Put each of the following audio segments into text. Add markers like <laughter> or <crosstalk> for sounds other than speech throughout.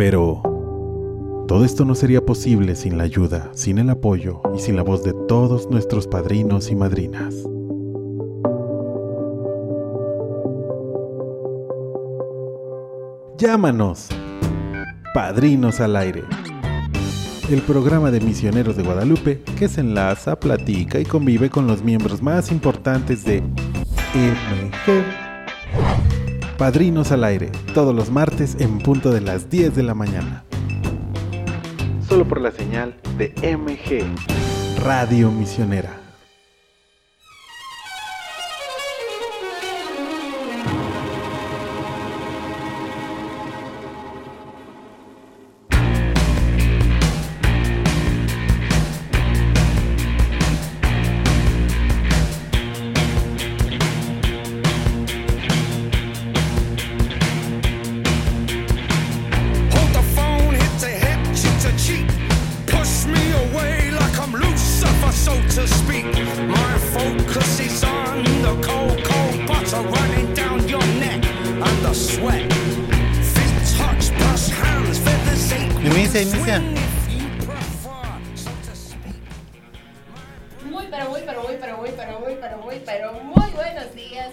Pero todo esto no sería posible sin la ayuda, sin el apoyo y sin la voz de todos nuestros padrinos y madrinas. Llámanos, Padrinos al Aire, el programa de misioneros de Guadalupe que se enlaza, platica y convive con los miembros más importantes de MG. Padrinos al Aire, todos los martes en punto de las 10 de la mañana. Solo por la señal de MG, Radio Misionera.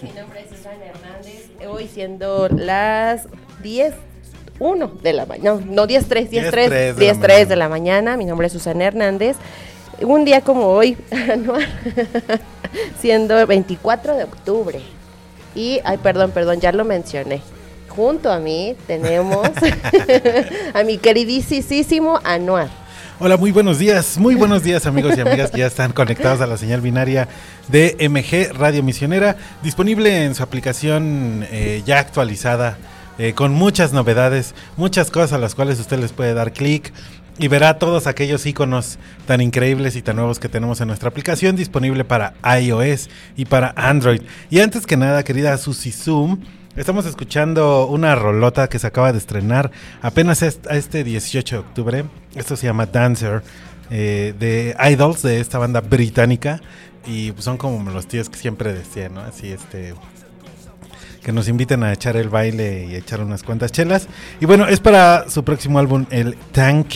Mi nombre es Susana Hernández. Hoy siendo las 10. 1 de la mañana, no, no 10, 3, 10, 3, 10:03 de la 10, 3 mañana. de la mañana. Mi nombre es Susana Hernández. Un día como hoy, <laughs> siendo 24 de octubre. Y, ay, perdón, perdón, ya lo mencioné. Junto a mí tenemos <laughs> <laughs> a mi queridísimo Anuar. Hola, muy buenos días, muy buenos días amigos y amigas que ya están conectados a la señal binaria de MG Radio Misionera, disponible en su aplicación eh, ya actualizada, eh, con muchas novedades, muchas cosas a las cuales usted les puede dar clic y verá todos aquellos iconos tan increíbles y tan nuevos que tenemos en nuestra aplicación, disponible para iOS y para Android. Y antes que nada, querida Susi Zoom, Estamos escuchando una rolota que se acaba de estrenar apenas a este 18 de octubre. Esto se llama Dancer, eh, de Idols, de esta banda británica. Y pues, son como los tíos que siempre decían, ¿no? Así, este. Que nos inviten a echar el baile y echar unas cuantas chelas. Y bueno, es para su próximo álbum, el Tank,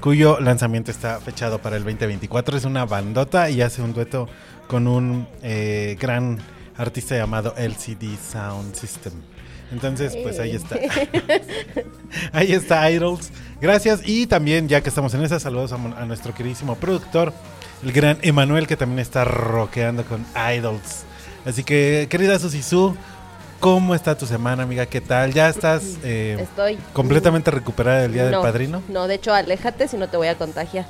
cuyo lanzamiento está fechado para el 2024. Es una bandota y hace un dueto con un eh, gran artista llamado LCD Sound System. Entonces, pues ahí está. <laughs> ahí está Idols. Gracias. Y también, ya que estamos en esa, saludos a, nuestro queridísimo productor, el gran Emanuel, que también está rockeando con Idols. Así que, querida Susi Su, ¿cómo está tu semana, amiga? ¿Qué tal? ¿Ya estás eh, Estoy completamente recuperada del Día del No, Padrino? No, de hecho, aléjate si no te voy a contagiar.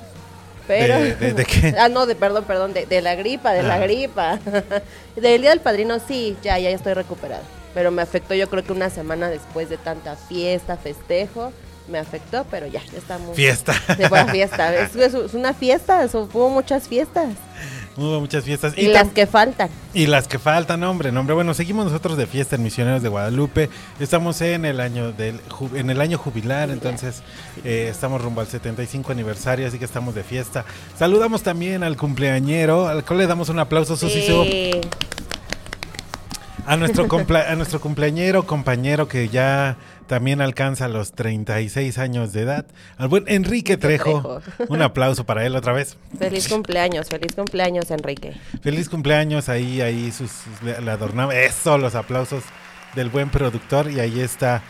Pero... ¿De, de- de qué? <laughs> Ah, no, de perdón, perdón, de, de la gripa, de la Ah. gripa. <laughs> del día del padrino sí, ya, ya estoy recuperada. Pero me afectó yo creo que una semana después de tanta fiesta, festejo, me afectó, pero ya, ya estamos. Fiesta. De buena <laughs> fiesta. Es, es- una fiesta, hubo muchas fiestas. Hubo muchas fiestas. Y, las que faltan. Y las que faltan, hombre, hombre. Bueno, seguimos nosotros de fiesta en Misioneros de Guadalupe. Estamos en el año del en el año jubilar, entonces eh, estamos rumbo al 75 aniversario, así que estamos de fiesta. Saludamos también al cumpleañero, al cual le damos un aplauso, Susi Su. A nuestro a nuestro cumpleañero, compañero que ya también alcanza los 36 años de edad, al buen Enrique Trejo. Trejo. Un aplauso para él otra vez. feliz cumpleaños, feliz cumpleaños, Enrique. Feliz cumpleaños, ahí, ahí sus, sus- le, le adornamos. Eso, los aplausos del buen productor. Y ahí está.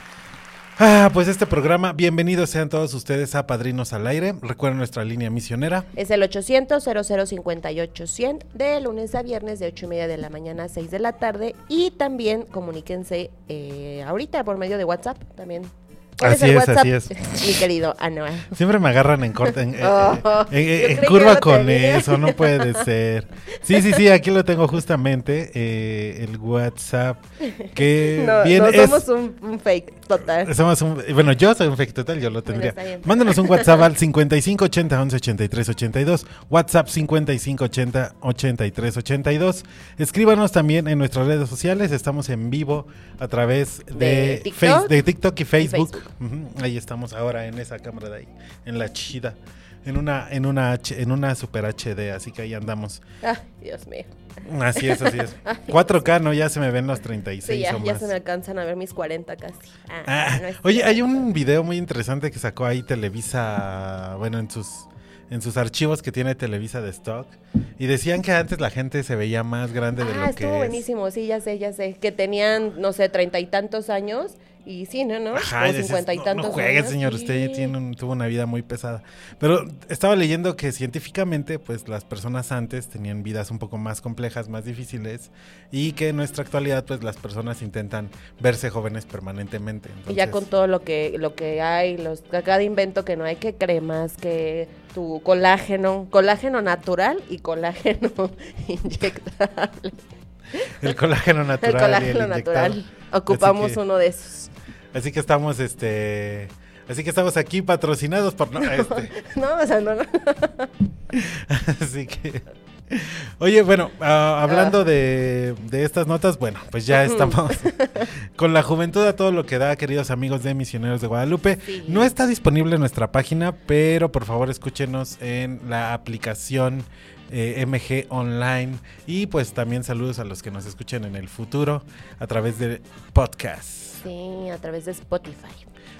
Ah, pues este programa. Bienvenidos sean todos ustedes a Padrinos al Aire. Recuerden nuestra línea misionera. Es el 800 0058 100 de lunes a viernes de 8 y media de la mañana a 6 de la tarde y también comuníquense eh, ahorita por medio de WhatsApp también ¿Cuál Así es WhatsApp? así es. <laughs> Mi querido Anuar. Siempre me agarran en corte, en, <laughs> eh, Oh, eh, en curva con tenía. eso, no puede ser. Sí, sí, sí, aquí lo tengo justamente, eh, el WhatsApp, que <laughs> No, bien no es... somos un, un fake total. Somos un- bueno, yo soy un fake total, yo lo tendría. está bien. Mándenos un WhatsApp al 5580 11 83 82. WhatsApp 5580 83 82. Escríbanos también en nuestras redes sociales. Estamos en vivo a través de, De TikTok. Face- de TikTok y Facebook. Facebook. Ahí estamos ahora en esa cámara de ahí, en la chida. En una, en una, H- en una super HD, así que ahí andamos. Ay, Dios mío. Así es, así es. <laughs> 4K, ¿no? Ya se me ven los 36 Sí, ya, o ya más. se me alcanzan a ver mis 40 casi. Ah, Ah, no oye, hay un video muy interesante que sacó ahí Televisa, bueno, en sus en sus archivos que tiene Televisa de stock y decían que antes la gente se veía más grande de Ah, lo que estuvo es. buenísimo, sí, ya sé, ya sé. Que tenían, no sé, treinta y tantos años. Y sí, ¿no? ¿no? Ajá, cincuenta y "No, tantos no, juegue, años, señor, sí. usted tiene un- tuvo una vida muy pesada. Pero estaba leyendo que científicamente, pues las personas antes tenían vidas un poco más complejas, más difíciles, y que en nuestra actualidad, pues las personas intentan verse jóvenes permanentemente. Y ya con todo lo que lo que hay, los cada invento que no hay, que cremas, que tu colágeno, colágeno natural y colágeno <laughs> inyectable. el colágeno natural. El colágeno natural. Ocupamos que- uno de esos. Así que estamos, este, así que estamos aquí patrocinados por, no, este, <laughs> No, o sea, no, no. <laughs> así que, oye, bueno, ah, hablando de, de estas notas, bueno, pues ya estamos <laughs> con la juventud a todo lo que da, queridos amigos de Misioneros de Guadalupe. Sí. No está disponible en nuestra página, pero por favor escúchenos en la aplicación. eh, MG Online y pues también saludos a los que nos escuchen en el futuro a través de podcast. Sí, a través de Spotify.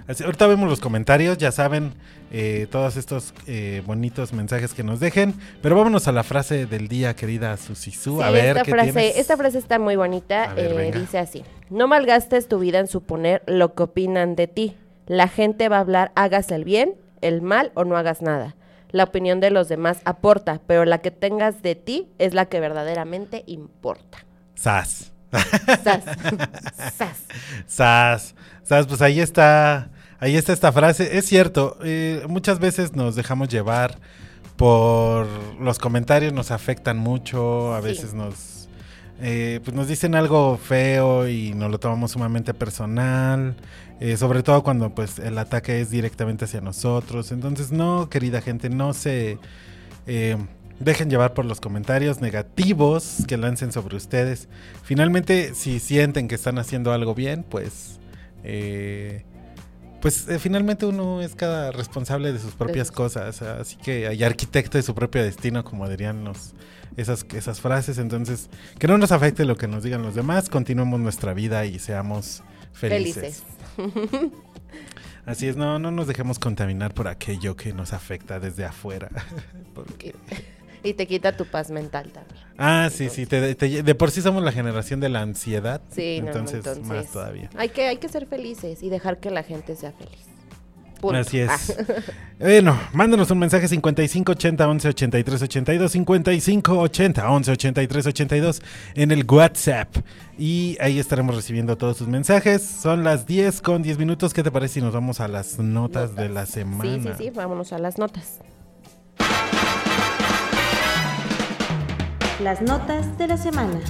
Así, ahorita vemos los comentarios, ya saben, eh, todos estos eh, bonitos mensajes que nos dejen. Pero vámonos a la frase del día, querida Susisu. a Sí, ver, esta ¿qué frase, tienes? esta frase está muy bonita. A ver, eh, dice así: No malgastes tu vida en suponer lo que opinan de ti. La gente va a hablar, hagas el bien, el mal o no hagas nada. La opinión de los demás aporta, pero la que tengas de ti es la que verdaderamente importa. Sas. Sas. <laughs> Sas. Sas. Sas, pues ahí está. Ahí está esta frase. Es cierto, eh, muchas veces nos dejamos llevar por los comentarios, nos afectan mucho, a Sí. veces nos, eh, pues nos dicen algo feo y nos lo tomamos sumamente personal, eh, sobre todo cuando pues el ataque es directamente hacia nosotros. Entonces, no, querida gente, no se eh, dejen llevar por los comentarios negativos que lancen sobre ustedes. Finalmente, si sienten que están haciendo algo bien, pues... eh, pues eh, finalmente uno es cada responsable de sus propias cosas, así que hay arquitecto de su propio destino, como dirían los, esas, esas frases. Entonces, que no nos afecte lo que nos digan los demás, continuemos nuestra vida y seamos felices. Felices. <laughs> Así es, no, no nos dejemos contaminar por aquello que nos afecta desde afuera. <laughs> Porque- Y te quita tu paz mental también. Ah, sí, sí, te- te- de por sí somos la generación de la ansiedad, Sí, no, no, entonces, más todavía. Hay que, hay que ser felices y dejar que la gente sea feliz. Punto. Así es. Ah. <laughs> Bueno, mándanos un mensaje 5580 11 83 82 5580 11 83 82 en el WhatsApp y ahí estaremos recibiendo todos sus mensajes. Son las 10 con 10 minutos. ¿Qué te parece si nos vamos a las notas, de la semana? Sí, sí, sí, vámonos a las notas. Las notas de la semana.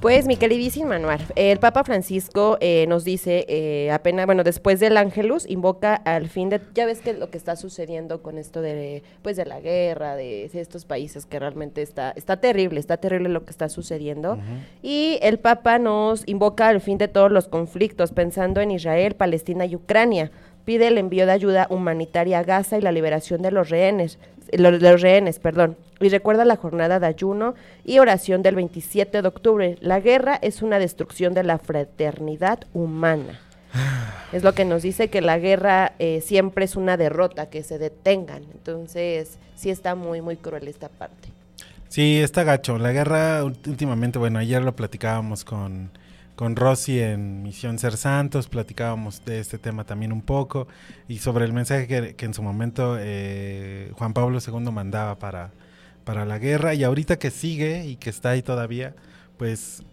Pues mi queridísimo Manuel, el Papa Francisco eh, nos dice, eh, apenas, bueno, después del Ángelus, invoca al fin de, ya ves que lo que está sucediendo con esto de, pues, de la guerra, de, de estos países que realmente está, está terrible, está terrible lo que está sucediendo. Y el Papa nos invoca al fin de todos los conflictos, pensando en Israel, Palestina y Ucrania. Pide el envío de ayuda humanitaria a Gaza y la liberación de los rehenes, los, los rehenes, perdón. Y recuerda la jornada de ayuno y oración del 27 de octubre. La guerra es una destrucción de la fraternidad humana. <sighs> Es lo que nos dice que la guerra eh, siempre es una derrota, que se detengan. Entonces, sí está muy, muy cruel esta parte. Sí, está gacho. La guerra últimamente, bueno, ayer lo platicábamos con, con Rosy en Misión Ser Santos, platicábamos de este tema también un poco y sobre el mensaje que, en su momento eh, Juan Pablo II mandaba para, para la guerra y ahorita que sigue y que está ahí todavía, pues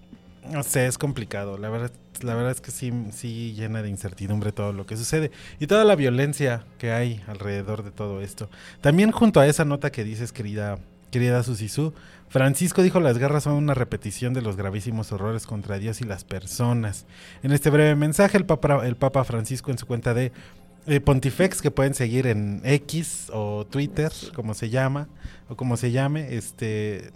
No sé, es complicado. La verdad, la verdad es que sí, sí llena de incertidumbre todo lo que sucede y toda la violencia que hay alrededor de todo esto. También junto a esa nota que dices, querida, querida Susisú, Francisco dijo las guerras son una repetición de los gravísimos horrores contra Dios y las personas. En este breve mensaje, el Papa, Francisco en su cuenta de eh, Pontifex, que pueden seguir en X o Twitter, como se llama, o como se llame, este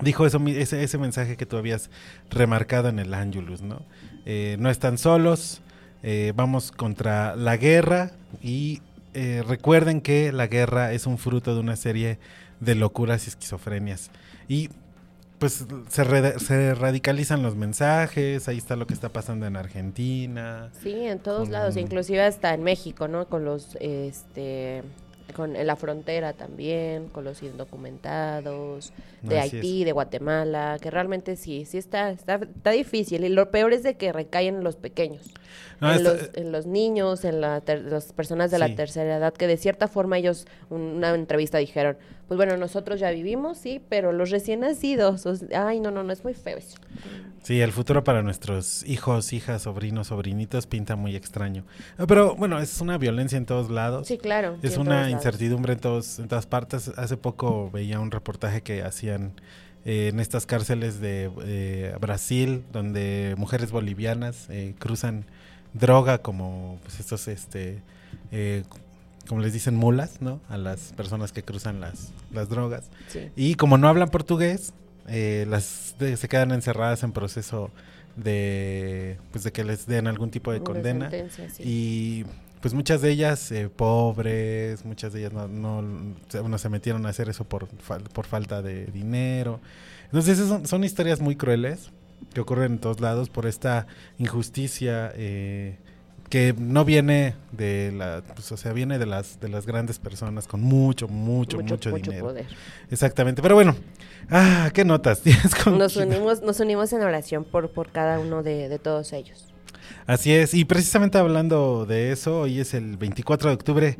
dijo eso, ese, mensaje que tú habías remarcado en el Angelus, ¿no? Eh, no están solos, eh, vamos contra la guerra y recuerden que la guerra es un fruto de una serie de locuras y esquizofrenias. Y pues se, re- se radicalizan los mensajes, ahí está lo que está pasando en Argentina. Sí, en todos Con- lados, inclusive hasta en México, ¿no? Con los, este, con en la frontera también, con los indocumentados, de Haití, de Guatemala, que realmente sí, sí está, está, está difícil. Y lo peor es de que recaen en los pequeños, No, en, está- los, en los niños, en la ter- las personas de Sí. la tercera edad, que de cierta forma ellos, un- una entrevista dijeron, pues bueno, nosotros ya vivimos, sí, pero los recién nacidos, ay, no, no, no, es muy feo eso. Sí, el futuro para nuestros hijos, hijas, sobrinos, sobrinitos pinta muy extraño. Ah, Pero bueno, es una violencia en todos lados. Sí, claro. Es una incertidumbre en, todos, en todas partes. Hace poco veía un reportaje que hacían eh, en estas cárceles de eh, Brasil, donde mujeres bolivianas eh, cruzan droga como pues, estos, este, eh, como les dicen, mulas, ¿no? A las personas que cruzan las, las drogas. Sí. Y como no hablan portugués, eh, las de- se quedan encerradas en proceso de, pues, de que les den algún tipo de Una condena. sí. Y pues muchas de ellas eh, pobres, muchas de ellas no, no, se- bueno, se metieron a hacer eso por, por falta de dinero. Entonces son, son historias muy crueles que ocurren en todos lados por esta injusticia eh, que no viene de la, pues, o sea, viene de las de las grandes personas con mucho, mucho, mucho, dinero. poder. Exactamente. Pero bueno, ah, qué notas <laughs> tienes con Nos unimos, nos unimos en oración por, por cada uno de, de todos ellos. Así es, y precisamente hablando de eso, hoy es el 24 de octubre,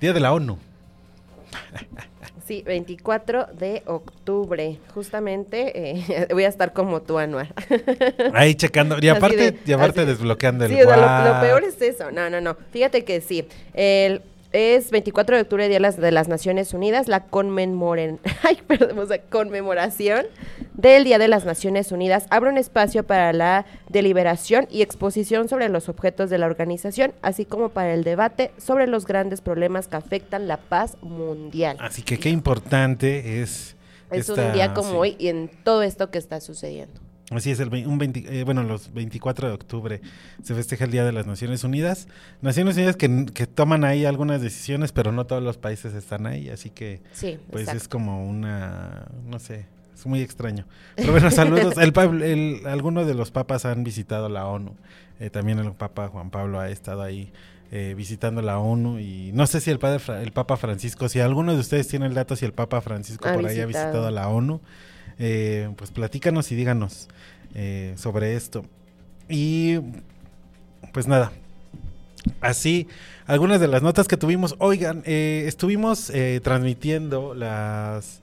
Día de la ONU. <laughs> Sí, 24 de octubre. Justamente eh, <laughs> voy a estar como tú, Anuar. <laughs> Ahí checando, y aparte, de- y aparte desbloqueando el Sí, o sea, lo, peor es eso. No, no, no. Fíjate que sí. El, es 24 de octubre, Día de las, de las Naciones Unidas, la conmemoren, <laughs> ay, perdón, sea, conmemoración del Día de las Naciones Unidas abre un espacio para la deliberación y exposición sobre los objetos de la organización, así como para el debate sobre los grandes problemas que afectan la paz mundial. Así que qué importante es. es esta- un día como sí. hoy y en todo esto que está sucediendo. Así es, el, un 20 eh, bueno, los 24 de octubre se festeja el Día de las Naciones Unidas. Naciones Unidas que, que toman ahí algunas decisiones, pero no todos los países están ahí, así que Sí, pues exacto. es como una, no sé, es muy extraño. Pero bueno, saludos. El, el- algunos de los papas han visitado la ONU. Eh, también el Papa Juan Pablo ha estado ahí eh, visitando la ONU y no sé si el padre el Papa Francisco, si alguno de ustedes tiene el dato si el Papa Francisco Ha por ahí ha visitado. la ONU, eh, pues platícanos y díganos eh, sobre esto. Y pues nada, así algunas de las notas que tuvimos. Oigan, eh, estuvimos transmitiendo las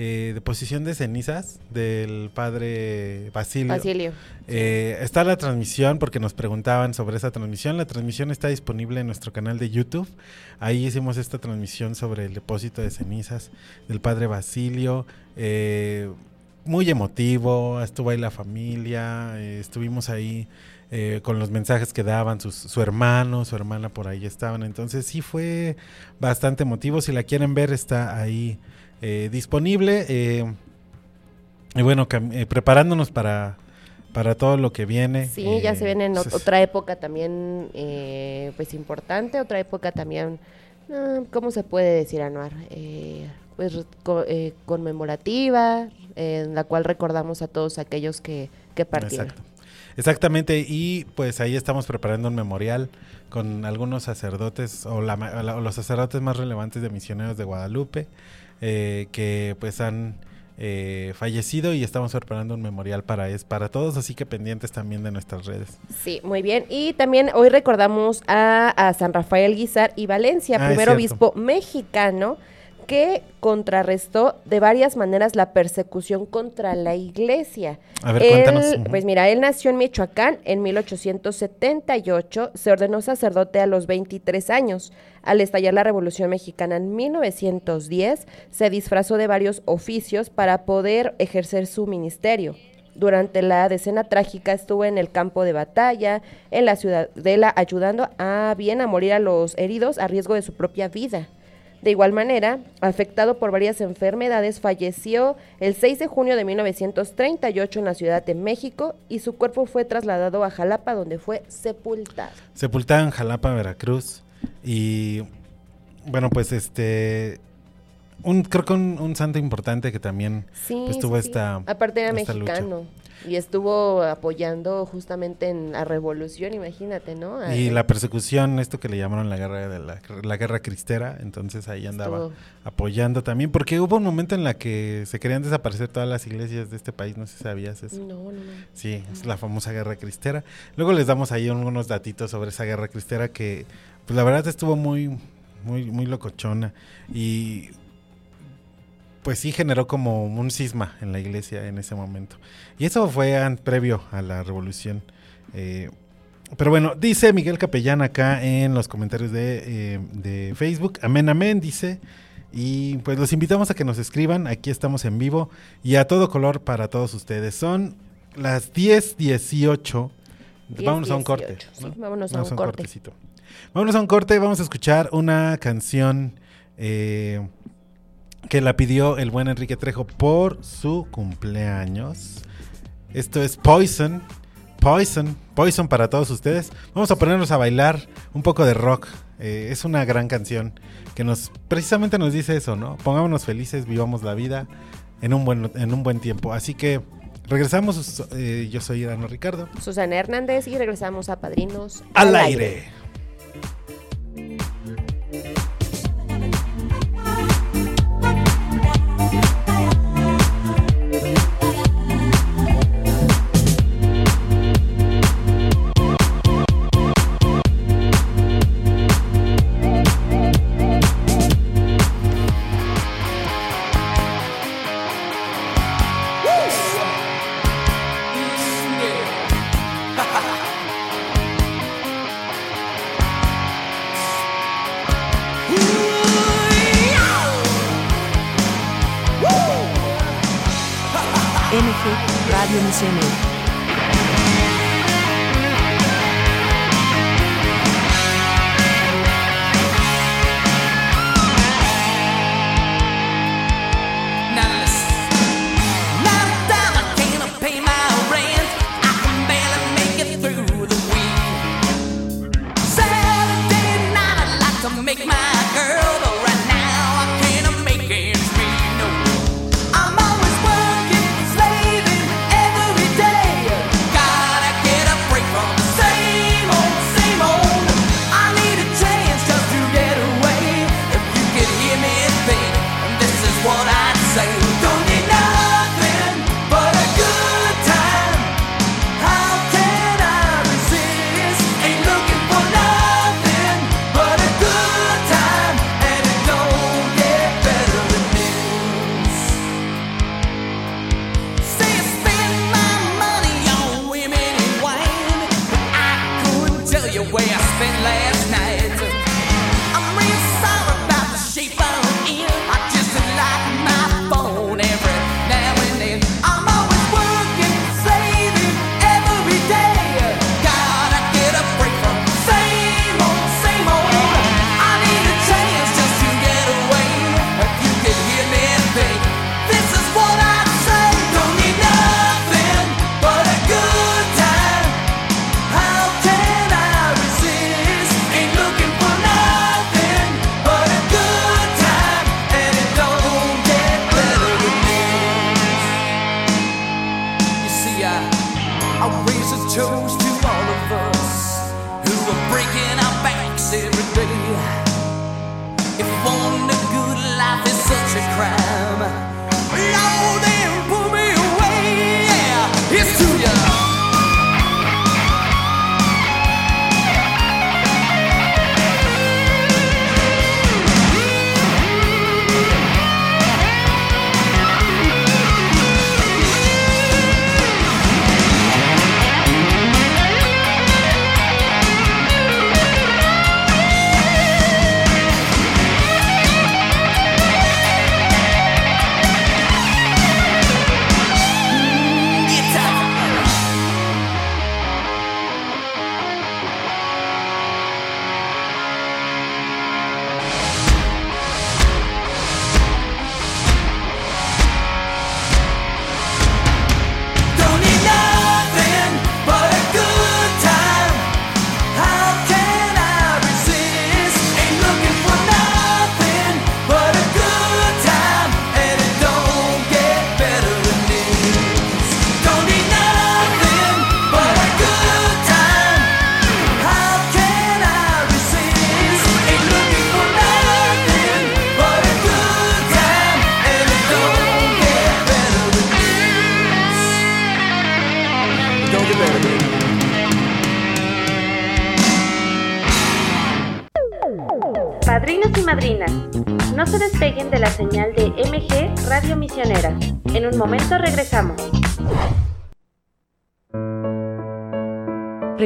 eh, deposición de cenizas del padre Basilio. Basilio. Eh, está la transmisión porque nos preguntaban sobre esa transmisión. La transmisión está disponible en nuestro canal de YouTube. Ahí hicimos esta transmisión sobre el depósito de cenizas del padre Basilio. Eh, muy emotivo, estuvo ahí la familia, eh, estuvimos ahí eh, con los mensajes que daban sus- su hermano, su hermana por ahí estaban. Entonces sí fue bastante emotivo. Si la quieren ver está ahí eh, disponible. eh, y bueno, eh, preparándonos para, para todo lo que viene. Sí, ya se viene en ot- pues, otra época también, eh, pues importante, otra época también, ah, ¿cómo se puede decir, Anuar? Eh, pues co- eh, conmemorativa, eh, en la cual recordamos a todos aquellos que, que partieron. Exacto. Exactamente, y pues ahí estamos preparando un memorial con algunos sacerdotes o, la o la- o los sacerdotes más relevantes de misioneros de Guadalupe eh, que pues han eh, fallecido y estamos preparando un memorial para es para todos, así que pendientes también de nuestras redes. Sí, muy bien. Y también hoy recordamos a, a San Rafael Guizar y Valencia, Ah, primer obispo mexicano que contrarrestó de varias maneras la persecución contra la iglesia. A ver, Él- cuéntanos. Pues mira, él nació en Michoacán en 1878, se ordenó sacerdote a los 23 años. Al estallar la Revolución Mexicana en 1910, se disfrazó de varios oficios para poder ejercer su ministerio. Durante la decena trágica estuvo en el campo de batalla, en la ciudadela, ayudando a bien a morir a los heridos a riesgo de su propia vida. De igual manera, afectado por varias enfermedades, falleció el 6 de junio de 1938 en la Ciudad de México y su cuerpo fue trasladado a Jalapa donde fue sepultado. Sepultado en Jalapa, Veracruz. Y bueno, pues este. Un, creo que un, un santo importante que también Sí, pues, tuvo sí. esta. Aparte era esta lucha. Y estuvo apoyando justamente en la revolución, imagínate, ¿no? A- Y la persecución, esto que le llamaron la guerra de la, la guerra cristera, entonces ahí andaba Estuvo- apoyando también, porque hubo un momento en la que se querían desaparecer todas las iglesias de este país, no sé si sabías eso. No, no, no. Sí, es la famosa guerra cristera. Luego les damos ahí unos datitos sobre esa guerra cristera que, pues la verdad estuvo muy, muy, muy locochona y pues sí generó como un cisma en la iglesia en ese momento. Y eso fue previo a la revolución. Eh, pero bueno, dice Miguel Capellán acá en los comentarios de, eh, de Facebook. Amén, amén, dice. Y pues los invitamos a que nos escriban. Aquí estamos en vivo y a todo color para todos ustedes. Son las 10:18. 10, Vámonos a un 18, corte. sí, ¿no? vámonos a un corte. cortecito. Vámonos a un corte. Vamos a escuchar una canción eh, que la pidió el buen Enrique Trejo por su cumpleaños. Esto es Poison. Poison. Poison para todos ustedes. Vamos a ponernos a bailar un poco de rock. Eh, es una gran canción que nos precisamente nos dice eso, ¿no? Pongámonos felices, vivamos la vida en un buen, en un buen tiempo. Así que regresamos. eh, yo soy Irano Ricardo. Susana Hernández y regresamos a Padrinos Al aire. same.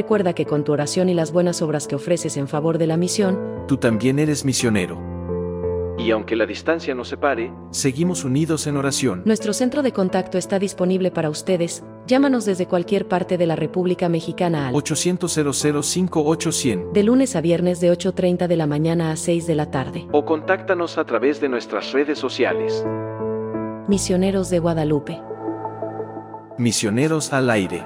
Recuerda que con tu oración y las buenas obras que ofreces en favor de la misión, Tú también eres misionero. Y aunque la distancia nos separe, seguimos unidos en oración. nuestro centro de contacto está disponible para ustedes. Llámanos desde cualquier parte de la República Mexicana al 800 5800 de lunes a viernes de 8.30 de la mañana a 6 de la tarde. o contáctanos a través de nuestras redes sociales. Misioneros de Guadalupe. Misioneros al aire.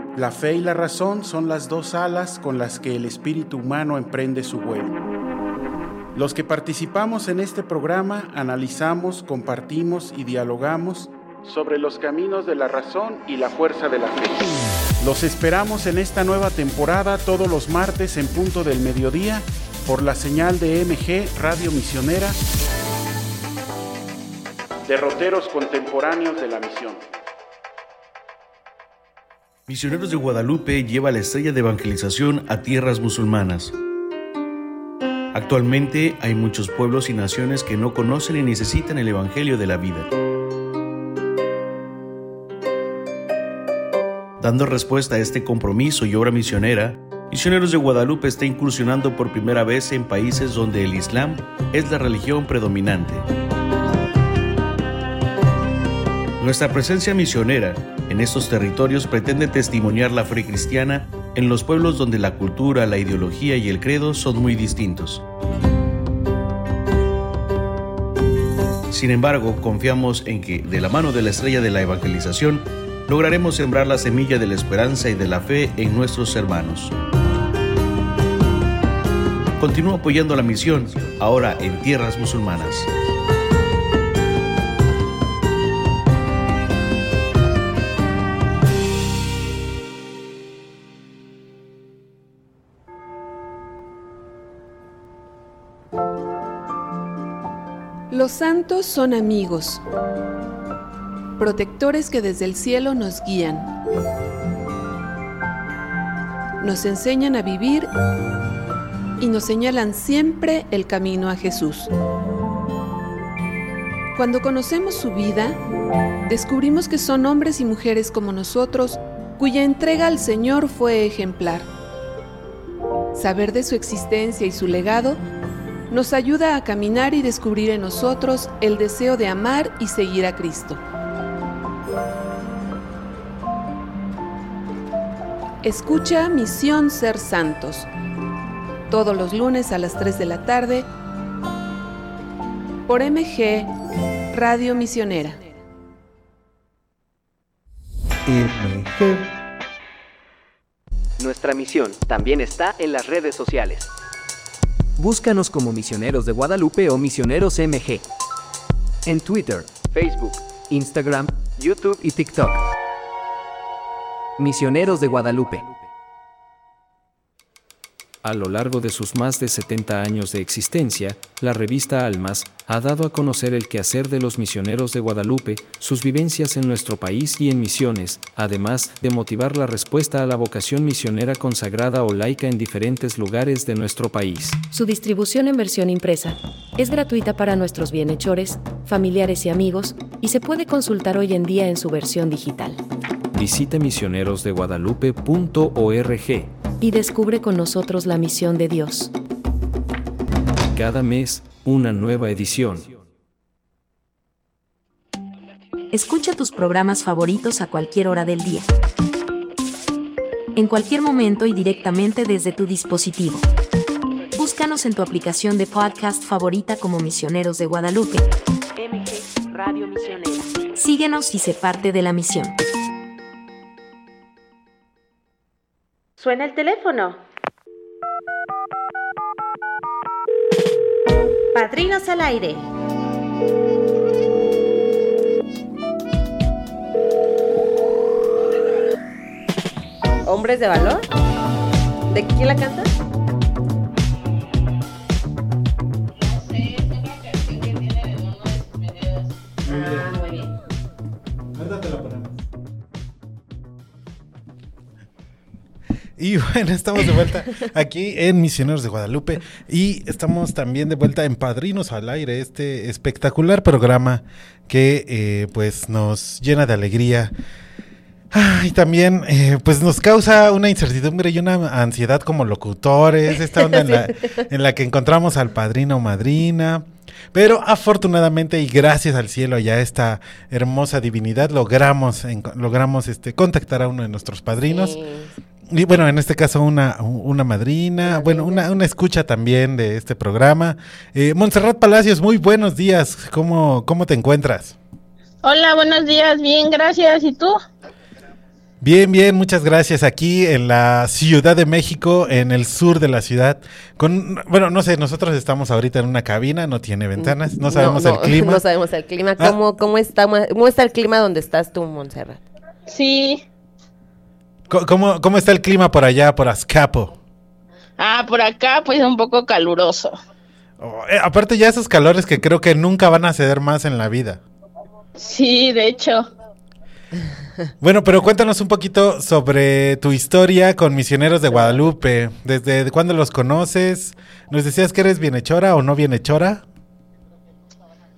la fe y la razón son las dos alas con las que el espíritu humano emprende su vuelo. Los que participamos en este programa analizamos, compartimos y dialogamos sobre los caminos de la razón y la fuerza de la fe. Los esperamos en esta nueva temporada todos los martes en punto del mediodía por la señal de MG Radio Misionera, derroteros contemporáneos de la misión. Misioneros de Guadalupe lleva la estrella de evangelización a tierras musulmanas. Actualmente hay muchos pueblos y naciones que no conocen y necesitan el Evangelio de la vida. Dando respuesta a este compromiso y obra misionera, Misioneros de Guadalupe está incursionando por primera vez en países donde el Islam es la religión predominante. Nuestra presencia misionera en estos territorios pretende testimoniar la fe cristiana en los pueblos donde la cultura, la ideología y el credo son muy distintos. Sin embargo, confiamos en que, de la mano de la estrella de la evangelización, lograremos sembrar la semilla de la esperanza y de la fe en nuestros hermanos. Continúa apoyando la misión, ahora en tierras musulmanas. Los santos son amigos, protectores que desde el cielo nos guían, nos enseñan a vivir y nos señalan siempre el camino a Jesús. Cuando conocemos su vida, descubrimos que son hombres y mujeres como nosotros, cuya entrega al Señor fue ejemplar. Saber de su existencia y su legado nos ayuda a caminar y descubrir en nosotros el deseo de amar y seguir a Cristo. Escucha Misión Ser Santos, todos los lunes a las 3 de la tarde, por MG Radio Misionera. MG. Nuestra misión también está en las redes sociales. Búscanos como Misioneros de Guadalupe o Misioneros MG. En Twitter, Facebook, Instagram, YouTube y TikTok. Misioneros de Guadalupe. A lo largo de sus más de 70 años de existencia, la revista Almas ha dado a conocer el quehacer de los misioneros de Guadalupe, sus vivencias en nuestro país y en misiones, además de motivar la respuesta a la vocación misionera consagrada o laica en diferentes lugares de nuestro país. Su distribución en versión impresa es gratuita para nuestros bienhechores, familiares y amigos y se puede consultar hoy en día en su versión digital. Visita misionerosdeguadalupe.org. Y descubre con nosotros la misión de Dios. Cada mes, una nueva edición. Escucha tus programas favoritos a cualquier hora del día. En cualquier momento y directamente desde tu dispositivo. Búscanos en tu aplicación de podcast favorita como Misioneros de Guadalupe. MG Radio Misionera. Síguenos y sé parte de la misión. Suena el teléfono. Padrinos al aire. ¿Hombres de valor? ¿De quién la canta? Y <laughs> bueno, estamos de vuelta aquí en Misioneros de Guadalupe y estamos también de vuelta en Padrinos al Aire, este espectacular programa que eh, pues nos llena de alegría. Ah, y también eh, pues nos causa una incertidumbre y una ansiedad como locutores, esta onda en, la, <laughs> en la que encontramos al padrino o madrina. Pero afortunadamente y gracias al cielo y a esta hermosa divinidad logramos, en- logramos este, contactar a uno de nuestros padrinos. Y bueno, en este caso una, una madrina, bueno, una, una escucha también de este programa. Eh, Montserrat Palacios, muy buenos días. ¿Cómo, ¿Cómo te encuentras? Hola, buenos días, bien, gracias. ¿Y tú? Bien, bien, muchas gracias. Aquí en la Ciudad de México, en el sur de la ciudad. Con, bueno, no sé, nosotros estamos ahorita en una cabina, no tiene ventanas, no sabemos el <laughs> clima. No sabemos el clima. Ah. ¿Cómo, cómo, está, ¿Cómo está el clima donde estás tú, Montserrat? Sí. ¿Cómo, ¿Cómo está el clima por allá, por Azcapo? Ah, por acá, pues un poco caluroso. Eh, aparte ya esos calores que creo que nunca van a ceder más en la vida. Sí, de hecho. Bueno, pero cuéntanos un poquito sobre tu historia con Misioneros de Guadalupe. ¿Desde cuándo los conoces? ¿Nos decías que eres bienhechora o no bienhechora?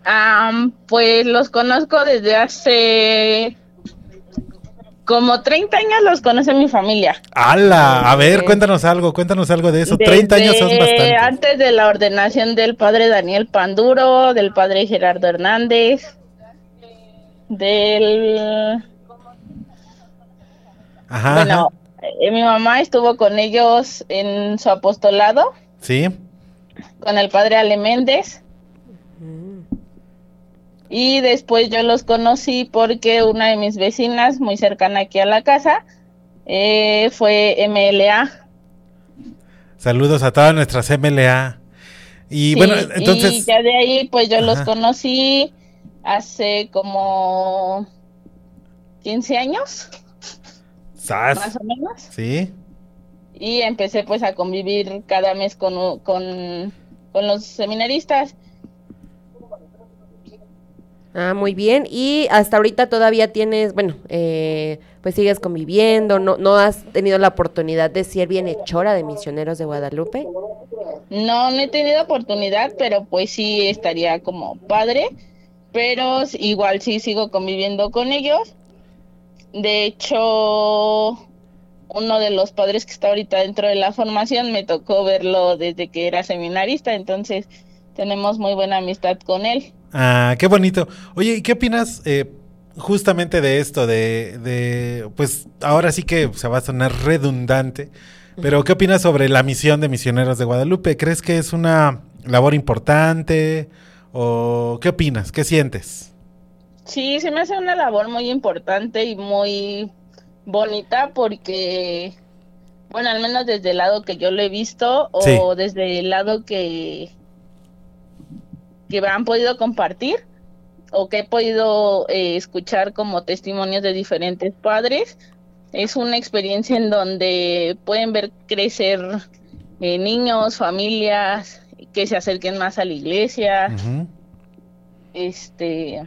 Am, pues los conozco desde hace como 30 años los conoce mi familia. ¡Hala! A ver, cuéntanos algo, cuéntanos algo de eso. 30 años son Desde bastante. Antes de la ordenación del padre Daniel Panduro, del padre Gerardo Hernández, del... Ajá. Bueno, eh, mi mamá estuvo con ellos en su apostolado, Sí. con el padre Ale Méndez. Y después yo los conocí porque una de mis vecinas, muy cercana aquí a la casa, eh, fue MLA. Saludos a todas nuestras MLA. Y Sí, bueno, y entonces. ya de ahí, pues yo los conocí hace como 15 años, ¿sas? más o menos. Sí. Y empecé pues a convivir cada mes con, con, con los seminaristas. Ah, muy bien. Y hasta ahorita todavía tienes, bueno, eh, pues sigues conviviendo, no, no has tenido la oportunidad de ser bienhechora de misioneros de Guadalupe. No, no he tenido oportunidad, pero pues sí estaría como padre. Pero igual sí sigo conviviendo con ellos. De hecho, uno de los padres que está ahorita dentro de la formación me tocó verlo desde que era seminarista, entonces tenemos muy buena amistad con él. Ah, qué bonito. Oye, ¿y qué opinas eh, justamente de esto? De, de, pues ahora sí que se va a sonar redundante, pero ¿qué opinas sobre la misión de Misioneros de Guadalupe? ¿Crees que es una labor importante? ¿O qué opinas? ¿Qué sientes? Sí, se me hace una labor muy importante y muy bonita porque, bueno, al menos desde el lado que yo lo he visto o Sí. desde el lado que, que han podido compartir o que he podido eh, escuchar como testimonios de diferentes padres, es una experiencia en donde pueden ver crecer eh, niños, familias que se acerquen más a la iglesia este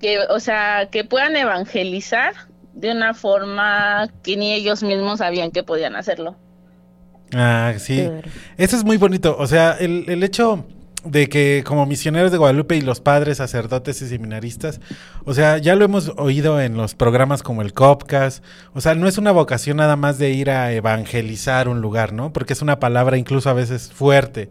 que o sea que puedan evangelizar de una forma que ni ellos mismos sabían que podían hacerlo Ah, sí. Claro. Eso es muy bonito. O sea, el, el hecho de que como misioneros de Guadalupe y los padres, sacerdotes y seminaristas, o sea, ya lo hemos oído en los programas como el Copcast, o sea, no es una vocación nada más de ir a evangelizar un lugar, ¿no? Porque es una palabra incluso a veces fuerte.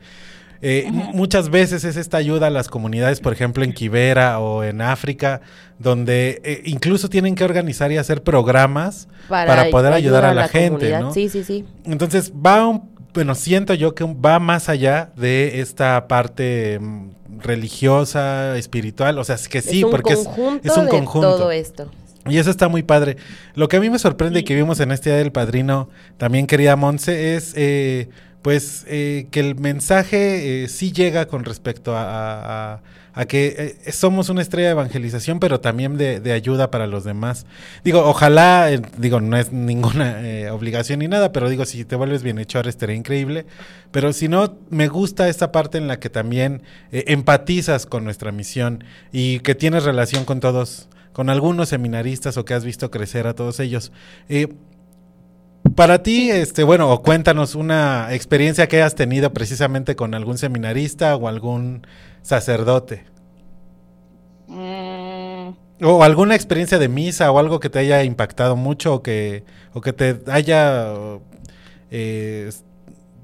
Eh, Muchas veces es esta ayuda a las comunidades, por ejemplo, en Quivera o en África, donde eh, incluso tienen que organizar y hacer programas para, poder ayudar a la, gente. ¿no? Sí, sí, sí. Entonces va un, bueno, siento yo que va más allá de esta parte mm, religiosa, espiritual, o sea, es que sí, es porque es, un de conjunto. todo esto. Y eso está muy padre. Lo que a mí me sorprende y que vimos en este Día del Padrino, también querida Monse, es, eh, pues eh, que el mensaje eh, sí llega con respecto a, a- a- a que eh, somos una estrella de evangelización, pero también de, ayuda para los demás. Digo, ojalá, eh, digo, no es ninguna eh, obligación ni nada, pero digo, si te vuelves bienhechor estaría increíble. Pero si no, me gusta esta parte en la que también empatizas con nuestra misión y que tienes relación con todos, con algunos seminaristas o que has visto crecer a todos ellos. Para ti, este, bueno, cuéntanos una experiencia que hayas tenido precisamente con algún seminarista o algún sacerdote. Mm, O alguna experiencia de misa o algo que te haya impactado mucho o que, o que te haya eh,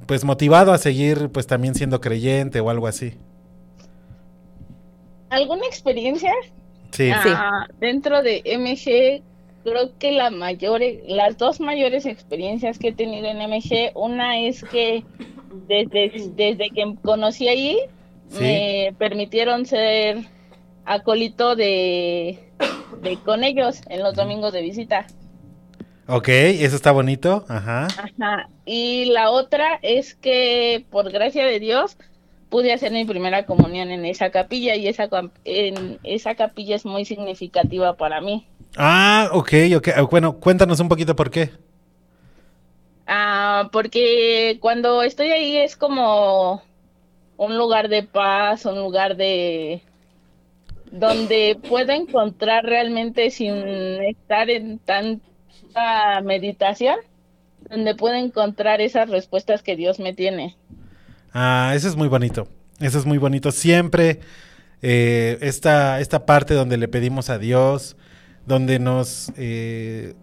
pues motivado a seguir pues también siendo creyente o algo así. ¿Alguna experiencia? Sí. Ah, Dentro de MG, creo que la mayor, las dos mayores experiencias que he tenido en MG, una es que desde, desde que conocí ahí, Sí. me permitieron ser acólito de, de con ellos en los domingos de visita. Ok, eso está bonito. Ajá. Ajá. Y la otra es que por gracia de Dios pude hacer mi primera comunión en esa capilla y esa en esa capilla es muy significativa para mí. Ah, ok, ok. Ah, Bueno, cuéntanos un poquito por qué. Ah, porque cuando estoy ahí es como un lugar de paz, un lugar de donde puedo encontrar realmente sin estar en tanta meditación, donde puedo encontrar esas respuestas que Dios me tiene. Ah, eso es muy bonito. Eso es muy bonito. Siempre eh, esta, esta parte donde le pedimos a Dios, donde nos, eh,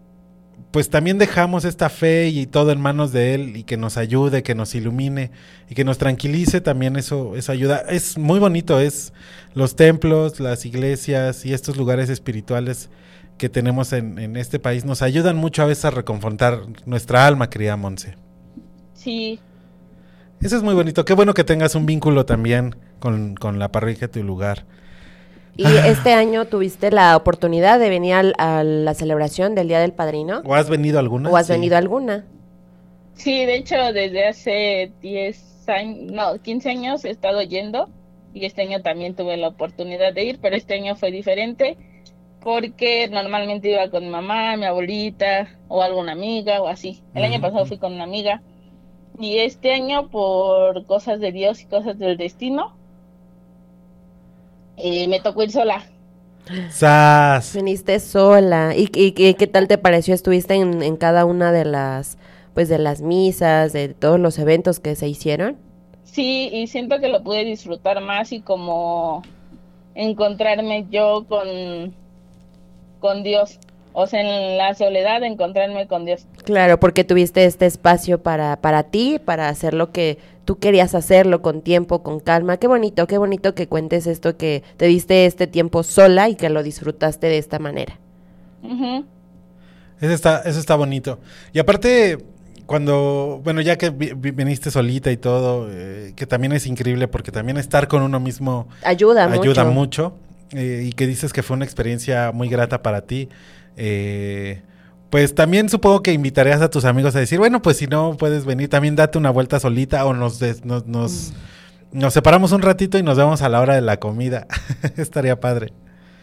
pues también dejamos esta fe y todo en manos de Él y que nos ayude, que nos ilumine y que nos tranquilice, también eso, eso ayuda. Es muy bonito, es los templos, las iglesias y estos lugares espirituales que tenemos en, en este país nos ayudan mucho a veces a reconfortar nuestra alma, querida Monse. Sí, Eso es muy bonito. Qué bueno que tengas un vínculo también con, con la parroquia de tu lugar. Y <laughs> este año tuviste la oportunidad de venir al- a la celebración del Día del Padrino. ¿O has venido alguna? ¿O has Sí. venido a alguna? Sí, de hecho, desde hace 10 años, no, 15 años he estado yendo y este año también tuve la oportunidad de ir, pero este año fue diferente porque normalmente iba con mi mamá, mi abuelita o alguna amiga o así. El año pasado fui con una amiga y este año por cosas de Dios y cosas del destino eh, me tocó ir sola. ¡Sas! Viniste sola. ¿Y, y- y qué tal te pareció? ¿Estuviste en, en cada una de las, pues, de las misas, de todos los eventos que se hicieron? Sí, y siento que lo pude disfrutar más y como encontrarme yo con, con Dios. O sea, en la soledad encontrarme con Dios. Claro, porque tuviste este espacio para, para ti, para hacer lo que tú querías hacerlo con tiempo, con calma. Qué bonito, qué bonito que cuentes esto, que te diste este tiempo sola y que lo disfrutaste de esta manera. Ujú. Eso está, eso está bonito. Y aparte, cuando, bueno, ya que vi- vi- viniste solita y todo, eh, que también es increíble porque también estar con uno mismo Ayuda ayuda mucho. mucho. eh, y que dices que fue una experiencia muy grata para ti. Eh, pues también supongo que invitarías a tus amigos a decir, bueno, pues si no puedes venir, también date una vuelta solita o nos, des- nos, nos, nos separamos un ratito y nos vemos a la hora de la comida. <laughs> Estaría padre.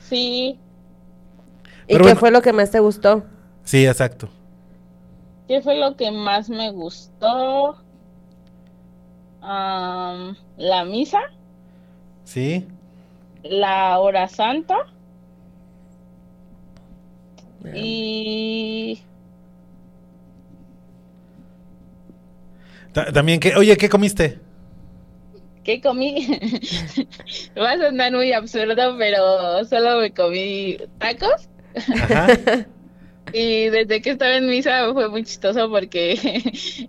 Sí, ¿Y qué bueno. fue lo que más te gustó? Sí, exacto. ¿qué fue lo que más me gustó? La misa, Sí. la hora santa y Ta- también que, oye, ¿qué comiste? ¿Qué comí? <laughs> Va a sonar muy absurdo, pero solo me comí tacos. <laughs> Y desde que estaba en misa fue muy chistoso porque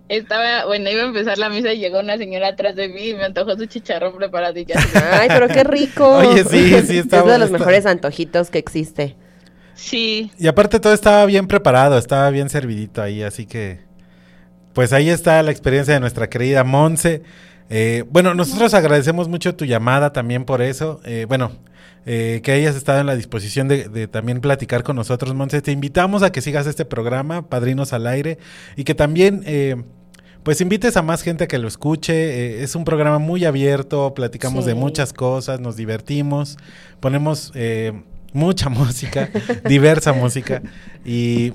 <laughs> estaba, bueno, iba a empezar la misa y llegó una señora atrás de mí y me antojó su chicharrón preparado y ya. Ay, pero qué rico. Oye, sí, sí, está- Es de los mejores antojitos que existe. Sí, Y aparte todo estaba bien preparado, estaba bien servidito ahí, así que pues ahí está la experiencia de nuestra querida Monse. Eh, bueno, nosotros agradecemos mucho tu llamada también por eso. Eh, bueno, eh, que hayas estado en la disposición de, de también platicar con nosotros, Monse. Te invitamos a que sigas este programa, Padrinos al Aire, y que también, eh, pues invites a más gente a que lo escuche. Eh, es un programa muy abierto, platicamos de muchas cosas, nos divertimos, ponemos eh, mucha <laughs> música, diversa música. Y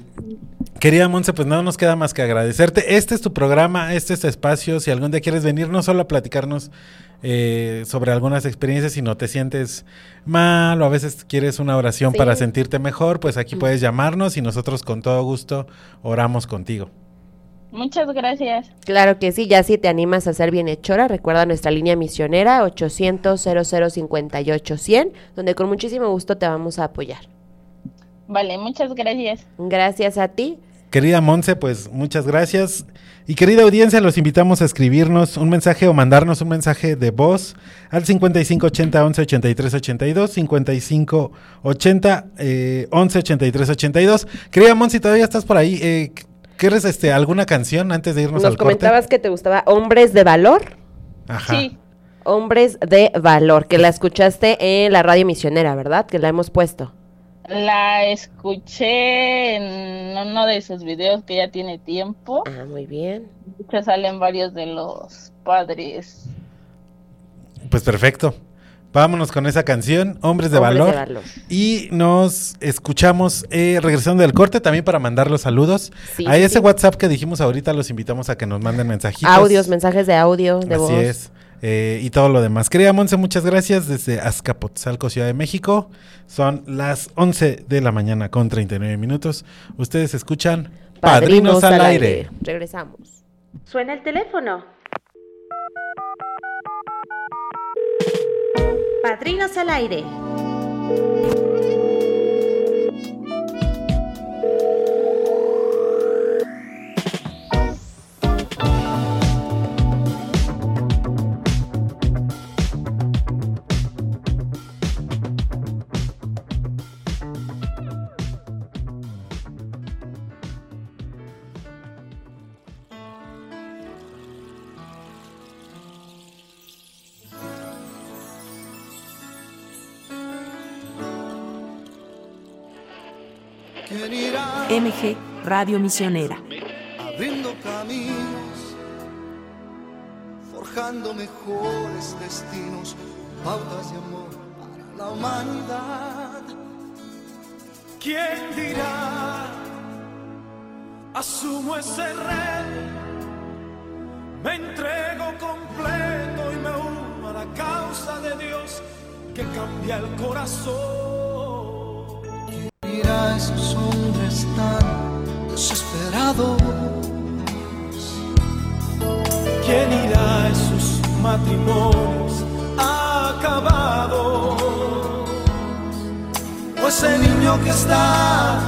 querida Monse, pues no nos queda más que agradecerte. Este es tu programa, este es tu espacio. Si algún día quieres venir, no solo a platicarnos eh, sobre algunas experiencias, sino te sientes mal o a veces quieres una oración Sí. para sentirte mejor, pues aquí puedes llamarnos y nosotros con todo gusto oramos contigo. Muchas gracias. Claro que sí, ya si te animas a ser bienhechora, recuerda nuestra línea misionera 800 0058 100, donde con muchísimo gusto te vamos a apoyar. Vale, muchas gracias. Gracias a ti. Querida Monse, pues muchas gracias. Y querida audiencia, los invitamos a escribirnos un mensaje o mandarnos un mensaje de voz al 5580 11 83 82, 5580 eh, 11 83 82. Querida Monse, todavía estás por ahí. Eh, ¿Quieres este, alguna canción antes de irnos Nos al corte? comentabas que te gustaba Hombres de Valor. Ajá. Sí, Hombres de Valor, que la escuchaste en la radio misionera, ¿verdad? Que la hemos puesto. la escuché en uno de sus videos que ya tiene tiempo. Ah, muy bien. Hecho, salen varios de los padres. Pues perfecto. Vámonos con esa canción, Hombres de, Hombres Valor. de Valor. Y nos escuchamos eh, regresando del corte también para mandar los saludos. Sí, a sí, ese sí. WhatsApp que dijimos ahorita los invitamos a que nos manden mensajitos. Audios, mensajes de audio, de Así voz. es. eh, y todo lo demás. Querida Monse, muchas gracias desde Azcapotzalco, Ciudad de México. Son las 11 de la mañana con 39 minutos. Ustedes escuchan Padrinos, al aire. Regresamos. Suena el teléfono. Padrinos al aire. MG Radio Misionera. abriendo caminos, forjando mejores destinos, pautas de amor para la humanidad? ¿Quién dirá? Asumo ese reto, me entrego completo y me uno a la causa de Dios que cambia el corazón. Mira a esos matrimonios acabados? O ese niño que está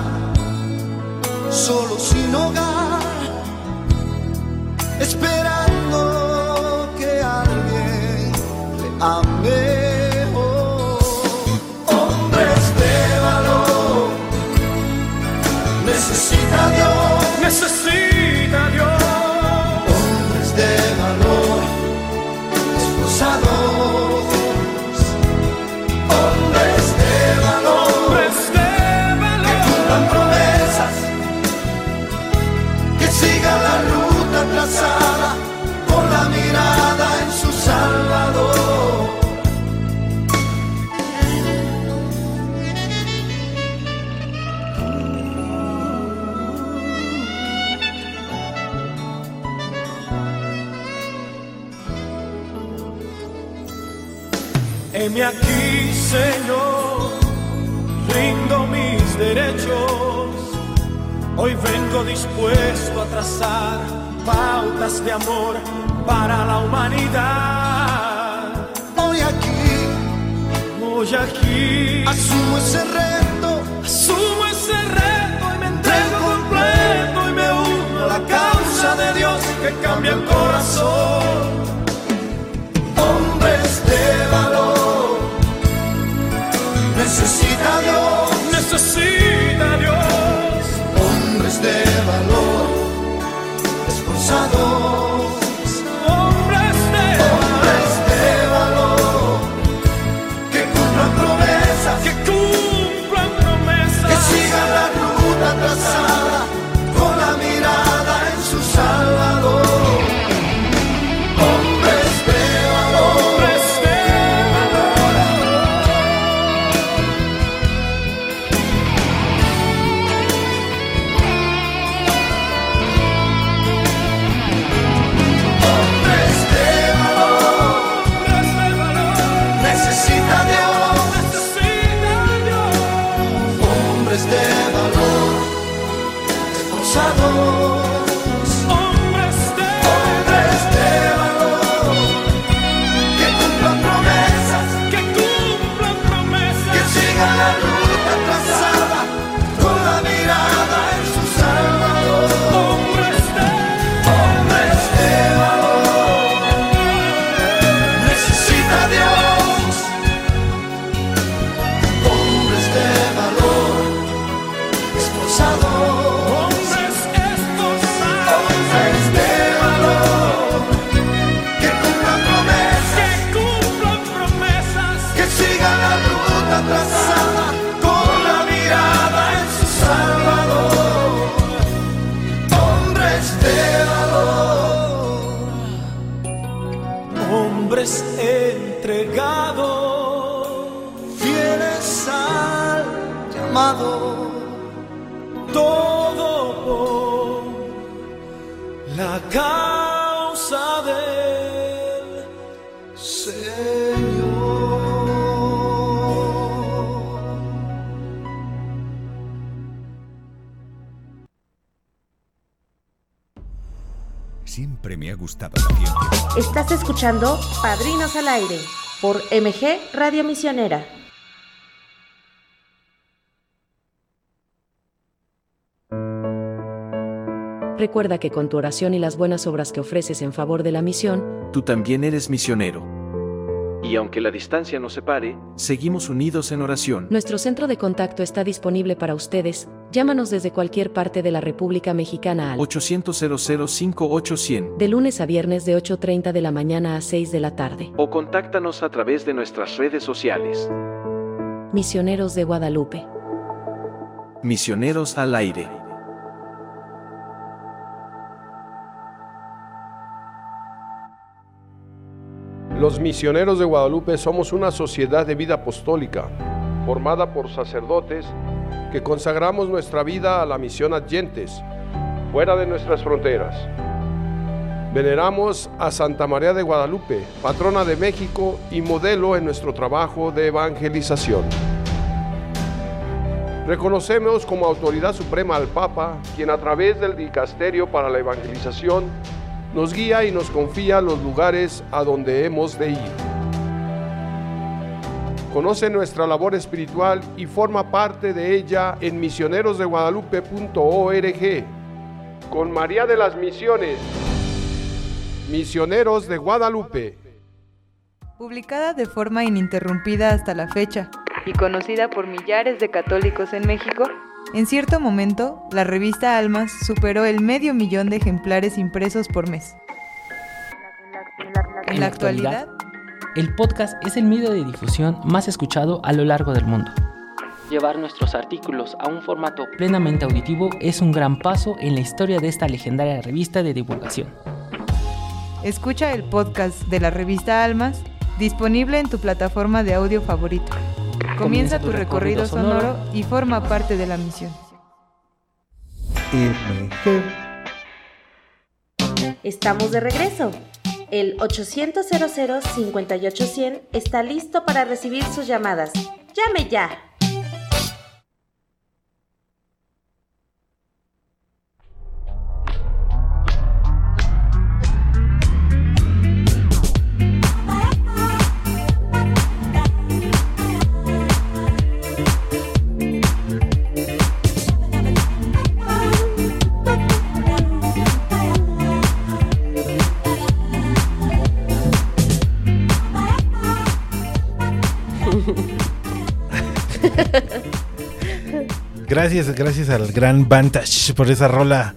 solo sin hogar, Señor, rindo mis derechos. Hoy vengo dispuesto a trazar pautas de amor para la humanidad. Hoy aquí Hoy aquí asumo ese reto, asumo ese reto y me entrego completo y me uno a la causa de Dios que cambia el corazón. Necesita Dios. Necesita Siempre me ha gustado la ciencia. Estás escuchando Padrinos al Aire por MG Radio Misionera. Recuerda que con tu oración y las buenas obras que ofreces en favor de la misión, Tú también eres misionero. Y aunque la distancia nos separe, seguimos unidos en oración. nuestro centro de contacto está disponible para ustedes. Llámanos desde cualquier parte de la República Mexicana al 800 5800 de lunes a viernes de 8.30 de la mañana a 6 de la tarde. o contáctanos a través de nuestras redes sociales. Misioneros de Guadalupe. Misioneros al aire. Los misioneros de Guadalupe somos una sociedad de vida apostólica, formada por sacerdotes que consagramos nuestra vida a la misión adyentes, fuera de nuestras fronteras. Veneramos a Santa María de Guadalupe, patrona de México y modelo en nuestro trabajo de evangelización. Reconocemos como autoridad suprema al Papa, quien a través del Dicasterio para la Evangelización nos guía y nos confía los lugares a donde hemos de ir. Conoce nuestra labor espiritual y forma parte de ella en misionerosdeguadalupe.org. Con María de las Misiones, Misioneros de Guadalupe. Publicada de forma ininterrumpida hasta la fecha y conocida por millares de católicos en México, en cierto momento la revista Almas superó el medio millón de ejemplares impresos por mes. En la actualidad, el podcast es el medio de difusión más escuchado a lo largo del mundo. Llevar nuestros artículos a un formato plenamente auditivo es un gran paso en la historia de esta legendaria revista de divulgación. escucha el podcast de la revista Almas disponible en tu plataforma de audio favorito. Comienza tu recorrido sonoro y forma parte de la misión. Estamos de regreso. El 800 58100 está listo para recibir sus llamadas. Llame ya. Gracias, gracias al gran Vantage por esa rola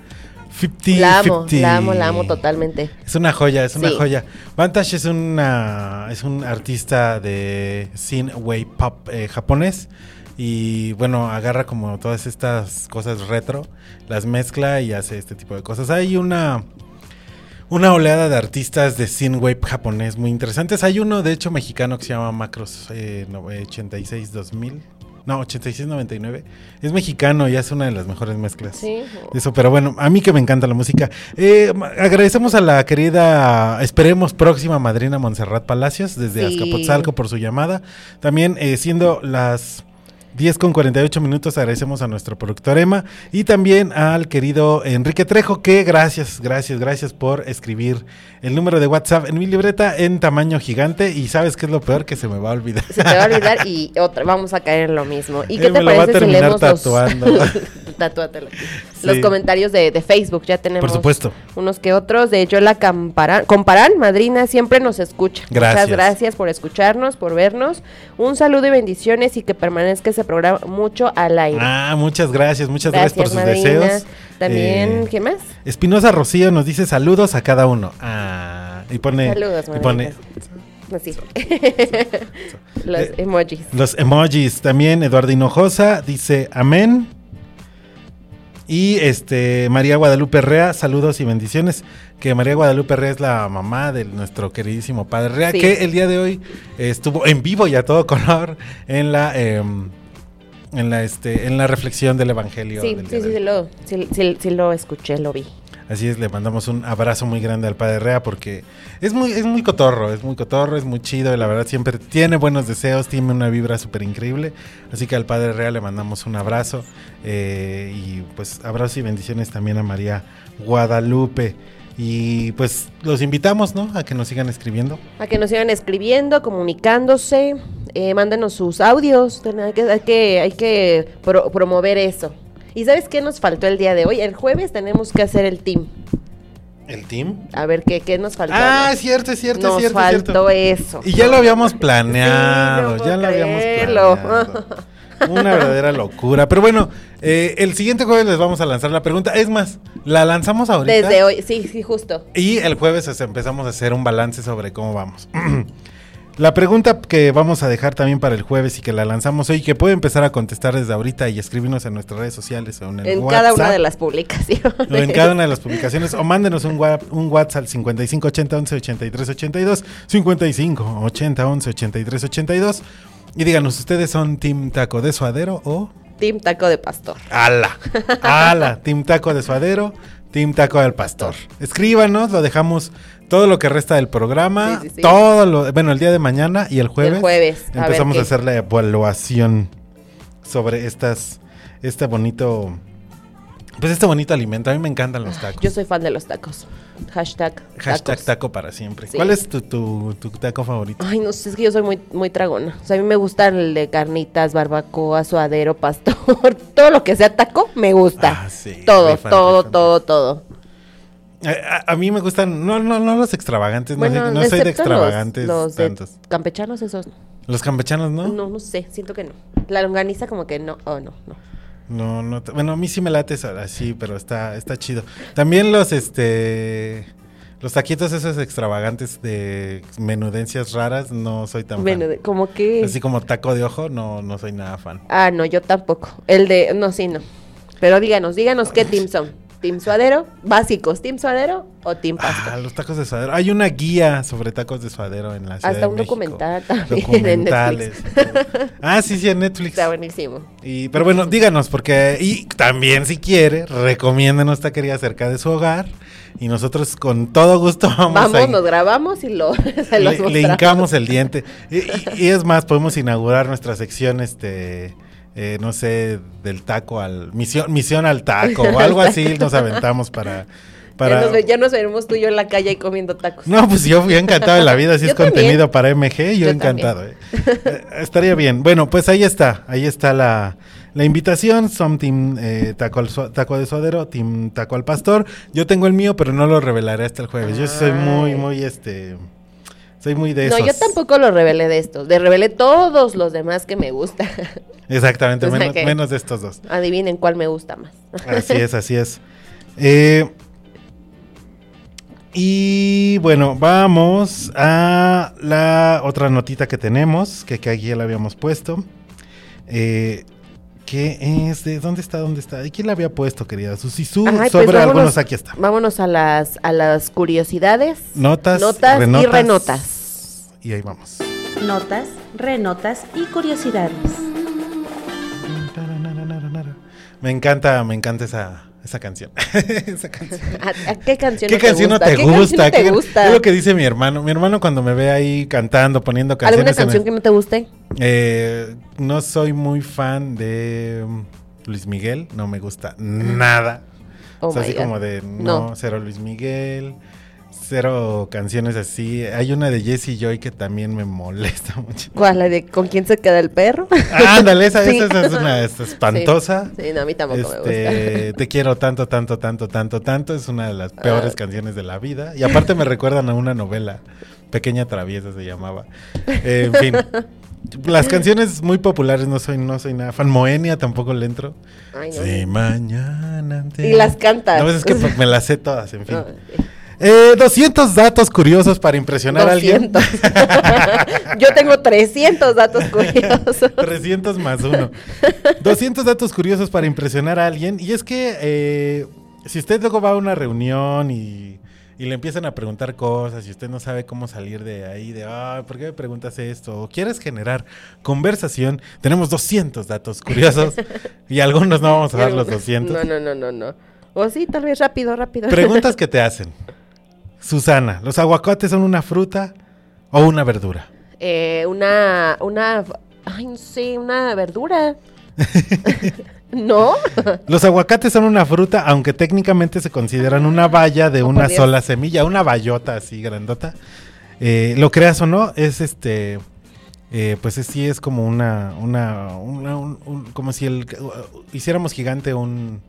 50 La amo, 50. la amo, la amo totalmente. Es una joya, es una Sí. joya. Vantage es una es un artista de synthwave pop eh, japonés y bueno, agarra como todas estas cosas retro, las mezcla y hace este tipo de cosas. Hay una una oleada de artistas de synthwave japonés muy interesantes. Hay uno de hecho mexicano que se llama Macros eh, no, eh, 86 2000. No, 8699. Es mexicano y hace una de las mejores mezclas. Sí. Eso, pero bueno, a mí que me encanta la música. Eh, agradecemos a la querida, esperemos, próxima madrina Montserrat Palacios desde Sí. Azcapotzalco por su llamada. También eh, siendo las 10 con 48 minutos, agradecemos a nuestro productor Emma y también al querido Enrique Trejo, que gracias, gracias, gracias por escribir el número de WhatsApp en mi libreta en tamaño gigante. Y sabes qué es lo peor que se me va a olvidar. Se te va a olvidar y otra, vamos a caer en lo mismo. ¿Y qué te me lo va a parece si terminar los, tatuando. <laughs> Tatúatelo aquí. los Sí. comentarios de, de Facebook? Ya tenemos Por supuesto. unos que otros. De Yola Camparán, Comparán, madrina, siempre nos escucha. Gracias. Muchas gracias por escucharnos, por vernos. Un saludo y bendiciones y que permanezca ese programa mucho al aire. Ah, muchas gracias, muchas gracias, por sus madrina. deseos. También, Eh, ¿qué más? Espinosa Rocío nos dice saludos a cada uno. Ah, y pone, Saludos, y pone. Así. <laughs> Los Eh, emojis. Los emojis también. Eduardo Hinojosa dice amén. Y este María Guadalupe Rea, saludos y bendiciones. Que María Guadalupe Rea es la mamá de nuestro queridísimo padre Rea, Sí. que el día de hoy estuvo en vivo y a todo color en la em, en la este en la reflexión del evangelio. Sí, del sí, sí, hoy. lo, sí, sí- sí lo escuché, lo vi. Así es, le mandamos un abrazo muy grande al padre Rea porque es muy, es muy cotorro, es muy cotorro, es muy chido y la verdad siempre tiene buenos deseos, tiene una vibra súper increíble. Así que al padre Rea le mandamos un abrazo eh, y pues abrazos y bendiciones también a María Guadalupe. Y pues los invitamos, ¿no? A que nos sigan escribiendo. A que nos sigan escribiendo, comunicándose, eh, mándenos sus audios, hay que, hay que, hay que pro- promover eso. ¿Y sabes qué nos faltó el día de hoy? El jueves tenemos que hacer el team. ¿El team? A ver, ¿qué, qué nos faltó? Ah, es cierto, es cierto, Nos es cierto. es faltó cierto. eso. Y ya lo habíamos planeado, Sí, no ya lo habíamos planeado. <laughs> Una verdadera locura. Pero bueno, eh, el siguiente jueves les vamos a lanzar la pregunta. Es más, la lanzamos ahorita. Desde hoy, sí, sí, justo. Y el jueves empezamos a hacer un balance sobre cómo vamos. <clears throat> la pregunta que vamos a dejar también para el jueves y que la lanzamos hoy, que puede empezar a contestar desde ahorita y escribirnos en nuestras redes sociales o en el En WhatsApp. cada una de las publicaciones. O en cada una de las publicaciones. O mándenos un, wa- un WhatsApp al 55 80 11 83 82. 55 80 11 83 82. Y díganos, ¿ustedes son Team Taco de Suadero o Team Taco de Pastor. ala? Ala, Team Taco de Suadero, Team Taco del Pastor. Escríbanos, lo dejamos todo lo que resta del programa. Sí, sí, sí. Todo lo, bueno, el día de mañana y el jueves. jueves, a ver Empezamos a, hacer la evaluación sobre estas, este bonito, pues este bonito alimento. A mí me encantan los tacos. Yo soy fan de los tacos. Hashtag. Hashtag tacos. taco para siempre. ¿Cuál es tu, tu, tu taco favorito? Ay, no sé, es que yo soy muy, muy tragona. O sea, a mí me gusta el de carnitas, barbacoa, suadero, pastor. <laughs> todo lo que sea taco, me gusta. Ah, todo, todo, todo, todo. A, a- a mí me gustan, no, no, no los extravagantes, no, Bueno, no soy de extravagantes Los, los de tantos. campechanos, esos. Los campechanos, ¿no? No, no sé, siento que no. La longaniza, como que no. Oh, no, no. No, no, bueno, a mí sí me late así, pero está, está chido. También los, este, los taquitos esos extravagantes de menudencias raras, no soy tan Bueno, fan. de- como que. Así como taco de ojo, no, no soy nada fan. Ah, no, yo tampoco. El de. No, sí, no. Pero díganos, díganos qué team son. ¿Team suadero? Básicos, ¿team suadero o team pastor? Ah, los tacos de suadero. Hay una guía sobre tacos de suadero en la ciudad Hasta un documental también en. Netflix. ah, sí, sí, en Netflix. Está buenísimo. Y, pero bueno, díganos, porque. Y también, si quiere, recomiéndenos taquería cerca de su hogar. Y nosotros, con todo gusto, vamos, Vamos, a. nos grabamos y lo, <laughs> se los le, le hincamos el diente. Y, y- y es más, podemos inaugurar nuestra sección, este. Eh, no sé, del taco al. Misión, misión al taco o algo así, nos aventamos para. <laughs> para Ya, nos, ya nos veremos tú y yo en la calle comiendo tacos. no, pues yo fui encantado de la vida, si <laughs> Yo es contenido para MG, yo, Yo encantado. eh. Eh, estaría bien. Bueno, pues ahí está, ahí está la, la invitación. Son Team eh, taco, al taco de Suadero, Team Taco al Pastor. Yo tengo el mío, pero no lo revelaré hasta el jueves. Yo soy muy, muy, este, soy muy de No, esos. yo tampoco lo revelé de estos. De revelé todos los demás que me gustan. Exactamente, <laughs> O sea menos, que- menos de estos dos. Adivinen cuál me gusta más. Así es, <laughs> así es. Eh, y bueno, vamos a la otra notita que tenemos, que, que aquí ya la habíamos puesto. Eh, ¿Qué es? ¿De dónde está? ¿Dónde está? ¿Y quién la había puesto, querida Susi? Su, Ay, pues sobre vámonos- algunos, aquí está. Vámonos a las, a las curiosidades. Notas, Notas y renotas. Y ahí vamos. Notas, renotas y curiosidades. Me encanta, me encanta esa, esa canción. <laughs> esa canción. ¿A, a qué canción ¿Qué no te no gusta? te ¿Qué gusta? canción no te ¿Qué- gusta? Es lo que dice mi hermano. Mi hermano cuando me ve ahí cantando, poniendo canciones. ¿Alguna canción que no te guste? Eh, no soy muy fan de um, Luis Miguel, no me gusta nada. Oh o sea, así God. como de no, No. cero Luis Miguel, cero canciones así. Hay una de Jesse Joy que también me molesta <laughs> mucho. ¿Cuál? ¿La de con quién se queda el perro? Ándale, esa, Sí. esa es una es espantosa. Sí, sí, no, a mí tampoco me Este, gusta. Te quiero tanto, tanto, tanto, tanto, tanto. Es una de las peores Ah. canciones de la vida. Y aparte me recuerdan a una novela, Pequeña Traviesa se llamaba. Eh, en fin. Las canciones muy populares no soy, no soy nada fan. Moenia tampoco le entro. Ay, no. Sí, mañana. te- Y las cantas. No, es que pues, <laughs> me las sé todas, en fin. No, Eh, 200 datos curiosos para impresionar a alguien. 200. <laughs> Yo tengo 300 datos curiosos. <laughs> 300 más uno. 200 datos curiosos para impresionar a alguien. Y es que eh, si usted luego va a una reunión y, y le empiezan a preguntar cosas y usted no sabe cómo salir de ahí, de, ah, ¿por qué me preguntas esto? O quieres generar conversación, tenemos 200 datos curiosos y algunos no vamos a dar los <laughs> 200. No, no, no, no, no. O sí, tal vez rápido, rápido. Preguntas que te hacen. Susana, ¿los aguacates son una fruta o una verdura? Eh, una, una, ay, no sé, una verdura. <laughs> ¿No? Los aguacates son una fruta, aunque técnicamente se consideran una valla de Oh, una sola semilla, una bayota así grandota. Eh, lo creas o no, es este, eh, pues es- sí es como una, una, una- un- un- como si el, uh, hiciéramos gigante un,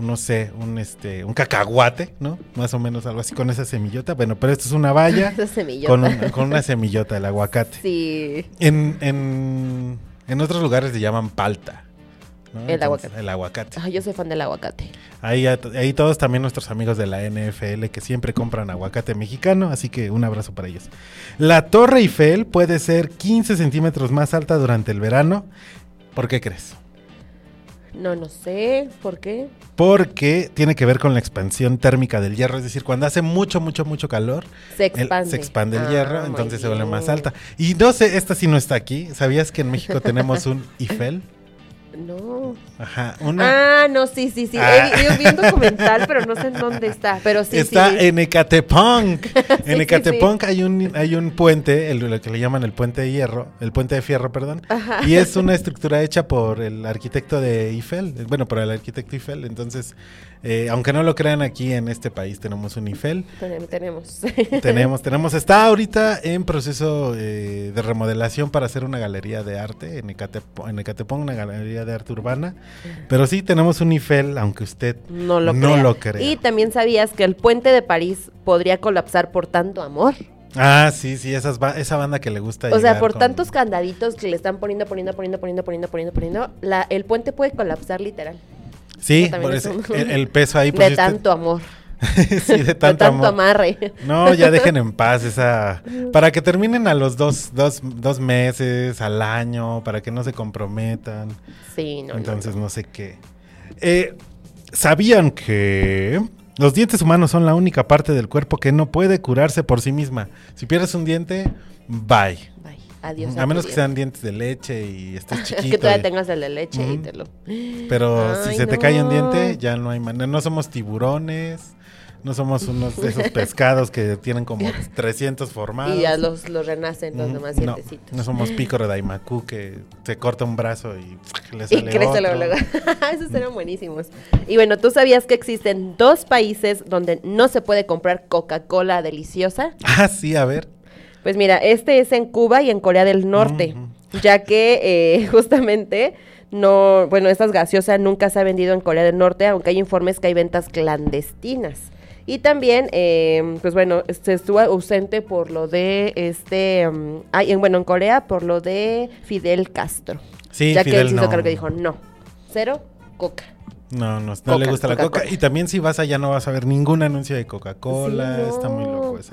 no sé, un este, un cacahuate, ¿no? Más o menos algo así con esa semillota. Bueno, pero esto es una valla <laughs> Esa semillota. con, un- con una semillota, el aguacate. Sí. En, en, en otros lugares le llaman palta. ¿no? El aguacate. El aguacate. Yo soy fan del aguacate. Ahí, ahí todos también nuestros amigos de la NFL que siempre compran aguacate mexicano, así que un abrazo para ellos. La Torre Eiffel puede ser 15 centímetros más alta durante el verano. ¿Por qué crees? No, no sé. ¿Por qué? Porque tiene que ver con la expansión térmica del hierro, es decir, cuando hace mucho, mucho, mucho calor, Se el- expande. se expande el Ah, hierro, entonces se vuelve más alta. Y no sé, esta sí no está aquí. ¿Sabías que en México tenemos un <laughs> Eiffel? No. Ajá, una... Ah, no, sí, sí, sí. Ah. He, vi- vi un documental, pero no sé en dónde está. Pero sí, Está sí. en Ecatepunk. <laughs> en Ecatepunk hay un hay un puente, el, lo que le llaman el puente de hierro, el puente de fierro, perdón. Ajá. Y es una estructura hecha por el arquitecto de Eiffel, bueno, por el arquitecto Eiffel. Entonces, eh, aunque no lo crean aquí en este país tenemos un. Tenem- Tenemos. <laughs> Tenemos, tenemos, está ahorita en proceso eh, de remodelación para hacer una galería de arte en Ecatepunk, en Ecatepunk, una galería de arte urbana. Pero sí tenemos un Eiffel, aunque usted No lo, no crea. lo crea. Y también sabías que el puente de París podría colapsar por tanto amor. Ah, sí, sí, esas ba- esa banda que le gusta O sea, por con- tantos candaditos que le están poniendo, poniendo, poniendo, poniendo, poniendo, poniendo, poniendo, la, el puente puede colapsar literal. Sí, por es un- el, el peso ahí. pues, de usted- tanto amor. <laughs> sí, de tanto, amor. amarre. No, ya dejen en paz esa... Para que terminen a los dos, dos, dos meses, al año, para que no se comprometan. Sí, no, no, Entonces no, sé qué. Eh, ¿Sabían que los dientes humanos son la única parte del cuerpo que no puede curarse por sí misma? Si pierdes un diente, bye. Adiós. A menos que sean dientes de leche y estés <laughs> chiquito. que todavía y- tengas el de leche y te lo. Pero si se te cae un diente, ya no hay manera. No somos tiburones, no somos unos de esos <laughs> pescados que tienen como 300 formados. Y ya los, los renacen los Mm, demás no, dientecitos. no somos pícoro de Daimaku que se corta un brazo y le <laughs> Y sale crece otro. luego, luego. Esos eran buenísimos. Y bueno, ¿tú sabías que existen dos países donde no se puede comprar Coca-Cola deliciosa? Ah, sí, a ver. Pues mira, este es en Cuba y en Corea del Norte, ya que eh, <laughs> justamente no, bueno, estas gaseosas nunca se ha vendido en Corea del Norte, aunque hay informes que hay ventas clandestinas. Y también, eh, pues bueno, se estuvo ausente por lo de este, ay, en, bueno, en Corea por lo de Fidel Castro. Sí, ya que él hizo no. cargo que dijo, no, cero coca. No, no, no Coca, le gusta la coca. Y también si vas allá no vas a ver ningún anuncio de Coca-Cola. Sí, no. Está muy loco eso.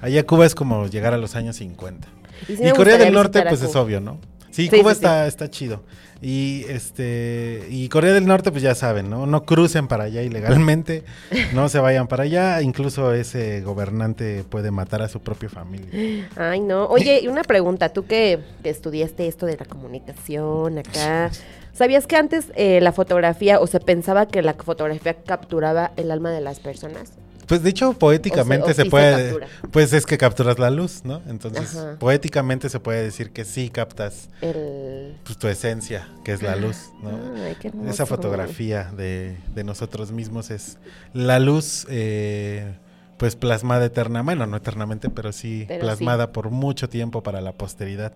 Allá Cuba es como llegar a los años 50. Y sí Corea del Norte, pues es obvio, ¿no? Sí, Sí, Cuba sí. está, está chido. Y este y Corea del Norte, pues ya saben, ¿no? No crucen para allá ilegalmente, <laughs> no se vayan para allá. Incluso ese gobernante puede matar a su propia familia. Ay, no. Oye, y una pregunta, tú que, que estudiaste esto de la comunicación acá, ¿sabías que antes eh, la fotografía, o se pensaba que la fotografía capturaba el alma de las personas? Pues de hecho, poéticamente O se- o puede. captura. pues es que capturas la luz, ¿no? Entonces, Ajá. poéticamente se puede decir que sí captas El... pues, tu esencia, que es la luz, ¿no? Ay, qué hermoso. Esa fotografía de, de nosotros mismos es la luz, eh, pues plasmada eterna, bueno, no eternamente, pero sí Pero plasmada por mucho tiempo para la posteridad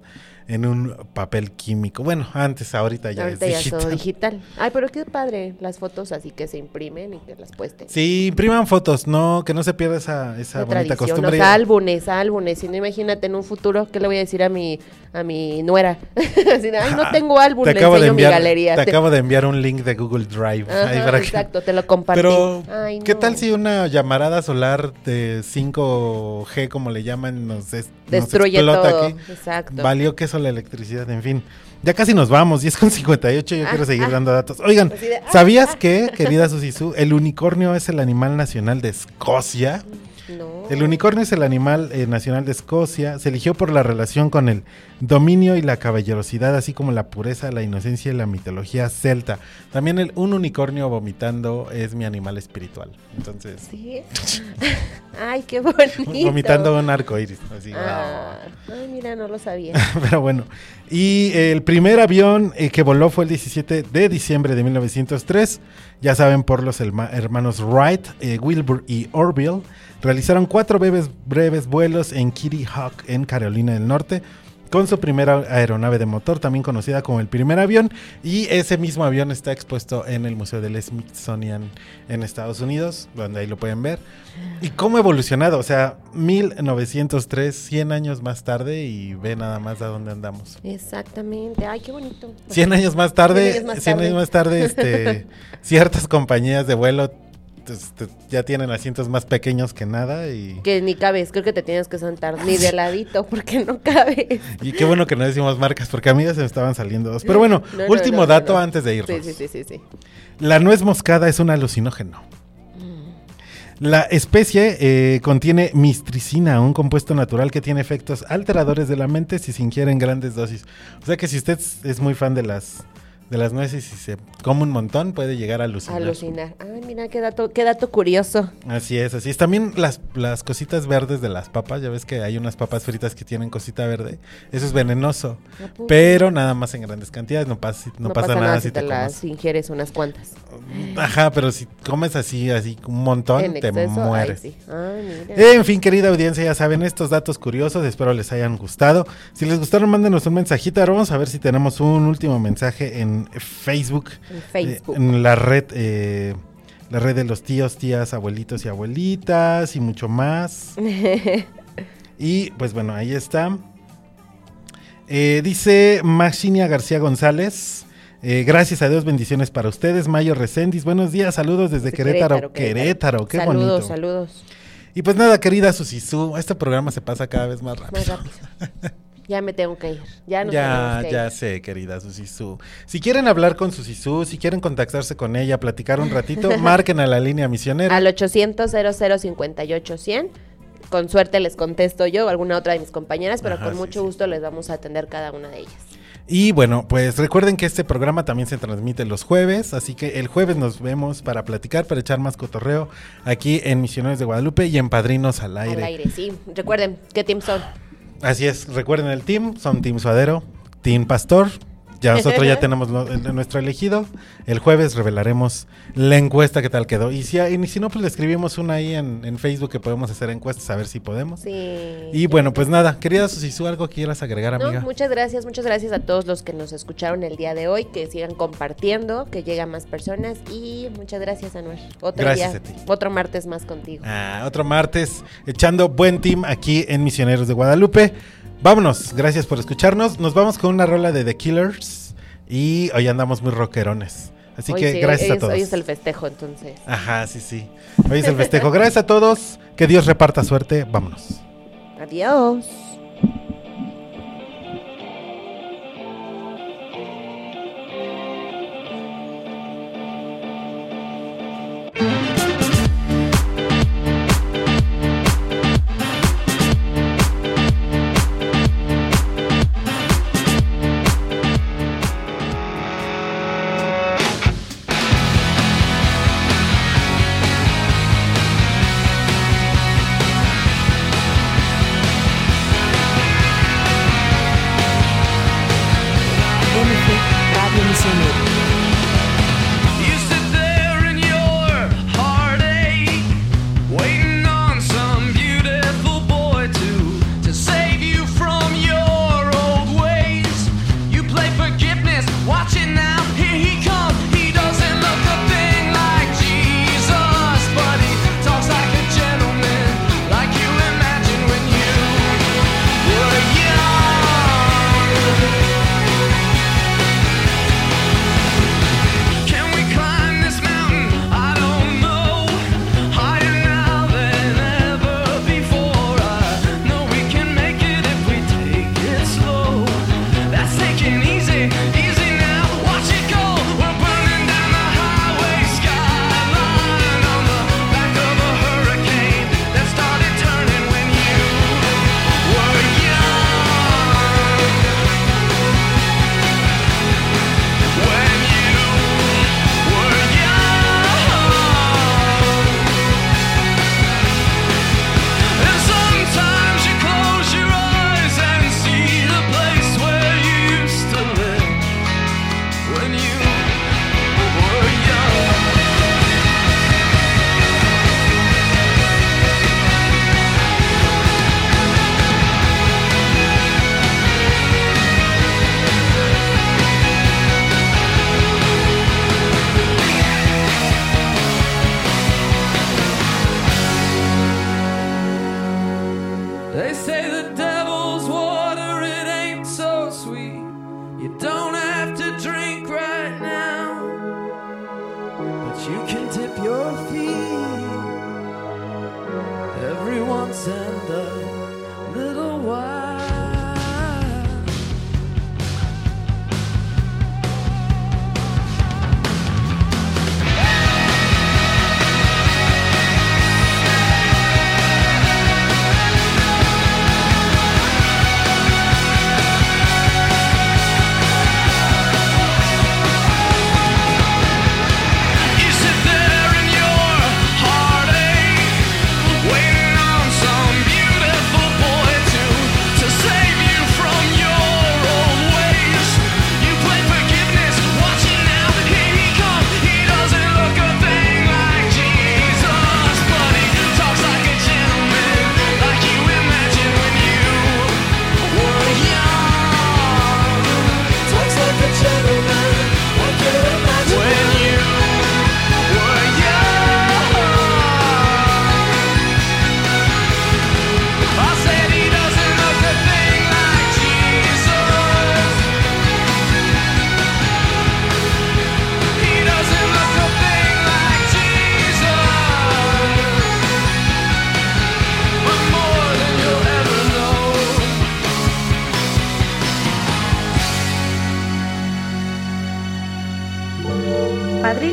en un papel químico. Bueno, antes, ahorita ya Ahorita es ya digital. digital. Ay, pero qué padre, las fotos así que se imprimen y que las puedes tener. Sí, impriman fotos, no, que no se pierda esa, esa bonita costumbre. sea, álbumes, álbumes. Si no, imagínate en un futuro, ¿qué le voy a decir a mi, a mi nuera? <laughs> Ay, no <laughs> tengo álbum, te le acabo de enseño mi enviar, galería. Te acabo de enviar un link de Google Drive. Ajá, ahí para que- exacto, te lo compartí. Pero, Ay, ¿qué no. tal si una llamarada solar de 5G, como le llaman, nos, nos Destruye explota todo, aquí. exacto. Valió que eso la electricidad, en fin. Ya casi nos vamos, y es con 58, yo Ah, quiero seguir ah. dando datos. Oigan, de, ah, ¿sabías que, querida <laughs> Susisu, el unicornio es el animal nacional de Escocia? No. El unicornio es el animal eh, nacional de Escocia. Se eligió por la relación con el dominio y la caballerosidad, así como la pureza, la inocencia y la mitología celta. También el, un unicornio vomitando es mi animal espiritual. Entonces, Sí. <laughs> Ay, qué bonito. vomitando un arco iris. Así, Ah, ay, mira, no lo sabía. <laughs> Pero bueno, y el primer avión eh, que voló fue el 17 de diciembre de 1903. Ya saben, por los hermanos Wright, eh, Wilbur y Orville. Realizaron cuatro breves, breves vuelos en Kitty Hawk, en Carolina del Norte, con su primera aeronave de motor, también conocida como el primer avión. Y ese mismo avión está expuesto en el Museo del Smithsonian en Estados Unidos, donde ahí lo pueden ver. ¿Y cómo ha evolucionado? O sea, 1903, 100 años más tarde y ve nada más a dónde andamos. Exactamente. Ay, qué bonito. 100 años más tarde, 100 años más 100 años más tarde, este, <laughs> ciertas compañías de vuelo ya tienen asientos más pequeños que nada y, Que ni cabes, creo que te tienes que sentar ni de ladito <laughs> porque no cabes. y qué bueno que no decimos marcas porque a mí ya se me estaban saliendo dos. Pero bueno, <laughs> No, no, último no, dato antes de irnos. Sí, sí, sí, sí. La nuez moscada es un alucinógeno. Mm. La especie eh, contiene mistricina, un compuesto natural que tiene efectos alteradores de la mente si se ingiere en grandes dosis. O sea que si usted es muy fan de las de las nueces y se come un montón, puede llegar a alucinar. Alucinar. Ay, mira, qué dato, qué dato curioso. Así es, así es. También las, las cositas verdes de las papas, ya ves que hay unas papas fritas que tienen cosita verde. Eso es venenoso, pero nada más en grandes cantidades, no pasa, no No, pasa, nada, si te, las comes. ingieres unas cuantas. Ajá, pero si comes así, así un montón, En te exceso, ay, mueres. sí. Ay, mira. En fin, querida audiencia, ya saben estos datos curiosos, espero les hayan gustado. Si les gustaron, mándenos un mensajito, ahora vamos a ver si tenemos un último mensaje en Facebook. En Facebook. eh, en la red, eh, la red de los tíos, tías, abuelitos y abuelitas y mucho más. <laughs> Y pues bueno, ahí está. Eh, dice Maxinia García González. eh, gracias a Dios, bendiciones para ustedes. Mayo Recendis, buenos días, saludos desde De Querétaro, Querétaro, qué saludos, bonito. saludos. Y pues nada, querida Susisú, este programa se pasa cada vez más rápido. Más rápido. <laughs> Ya me tengo que ir. Ya nos Ya, que ya ir. sé, querida Susisú. Si quieren hablar con Susisú, si quieren contactarse con ella, platicar un ratito, <laughs> marquen a la línea misionera. Al 800 0058 100 Con suerte les contesto yo o alguna otra de mis compañeras, pero Ajá, con sí, mucho gusto les vamos a atender cada una de ellas. Y bueno, pues recuerden que este programa también se transmite los jueves, así que el jueves nos vemos para platicar, para echar más cotorreo aquí en Misioneros de Guadalupe y en Padrinos al Aire. Al aire, sí. Recuerden, ¿qué team son? Así es, recuerden el team, son Team Suadero, Team Pastor. Ya nosotros ya tenemos lo- el- nuestro elegido. El jueves revelaremos la encuesta que tal quedó. Y si, y si no, pues le escribimos una ahí en, en Facebook que podemos hacer encuestas a ver si podemos. Sí. Y bueno, pues nada, querida Susisú, ¿algo que quieras agregar, No, amiga? muchas gracias, muchas gracias a todos los que nos escucharon el día de hoy, que sigan compartiendo, que lleguen más personas y muchas gracias, Anuar. Otro Gracias día, a ti. otro martes más contigo. Ah, otro martes echando buen team aquí en Misioneros de Guadalupe. Vámonos, gracias por escucharnos. Nos vamos con una rola de The Killers y hoy andamos muy rockerones. Así Hoy que sí, gracias hoy a todos. Hoy es el festejo, entonces. Ajá, sí, sí. Hoy es el festejo. <laughs> Gracias a todos. Que Dios reparta suerte. Vámonos. Adiós. They say the devil's water, it ain't so sweet. You don't have to drink right now, but you can dip your feet every once in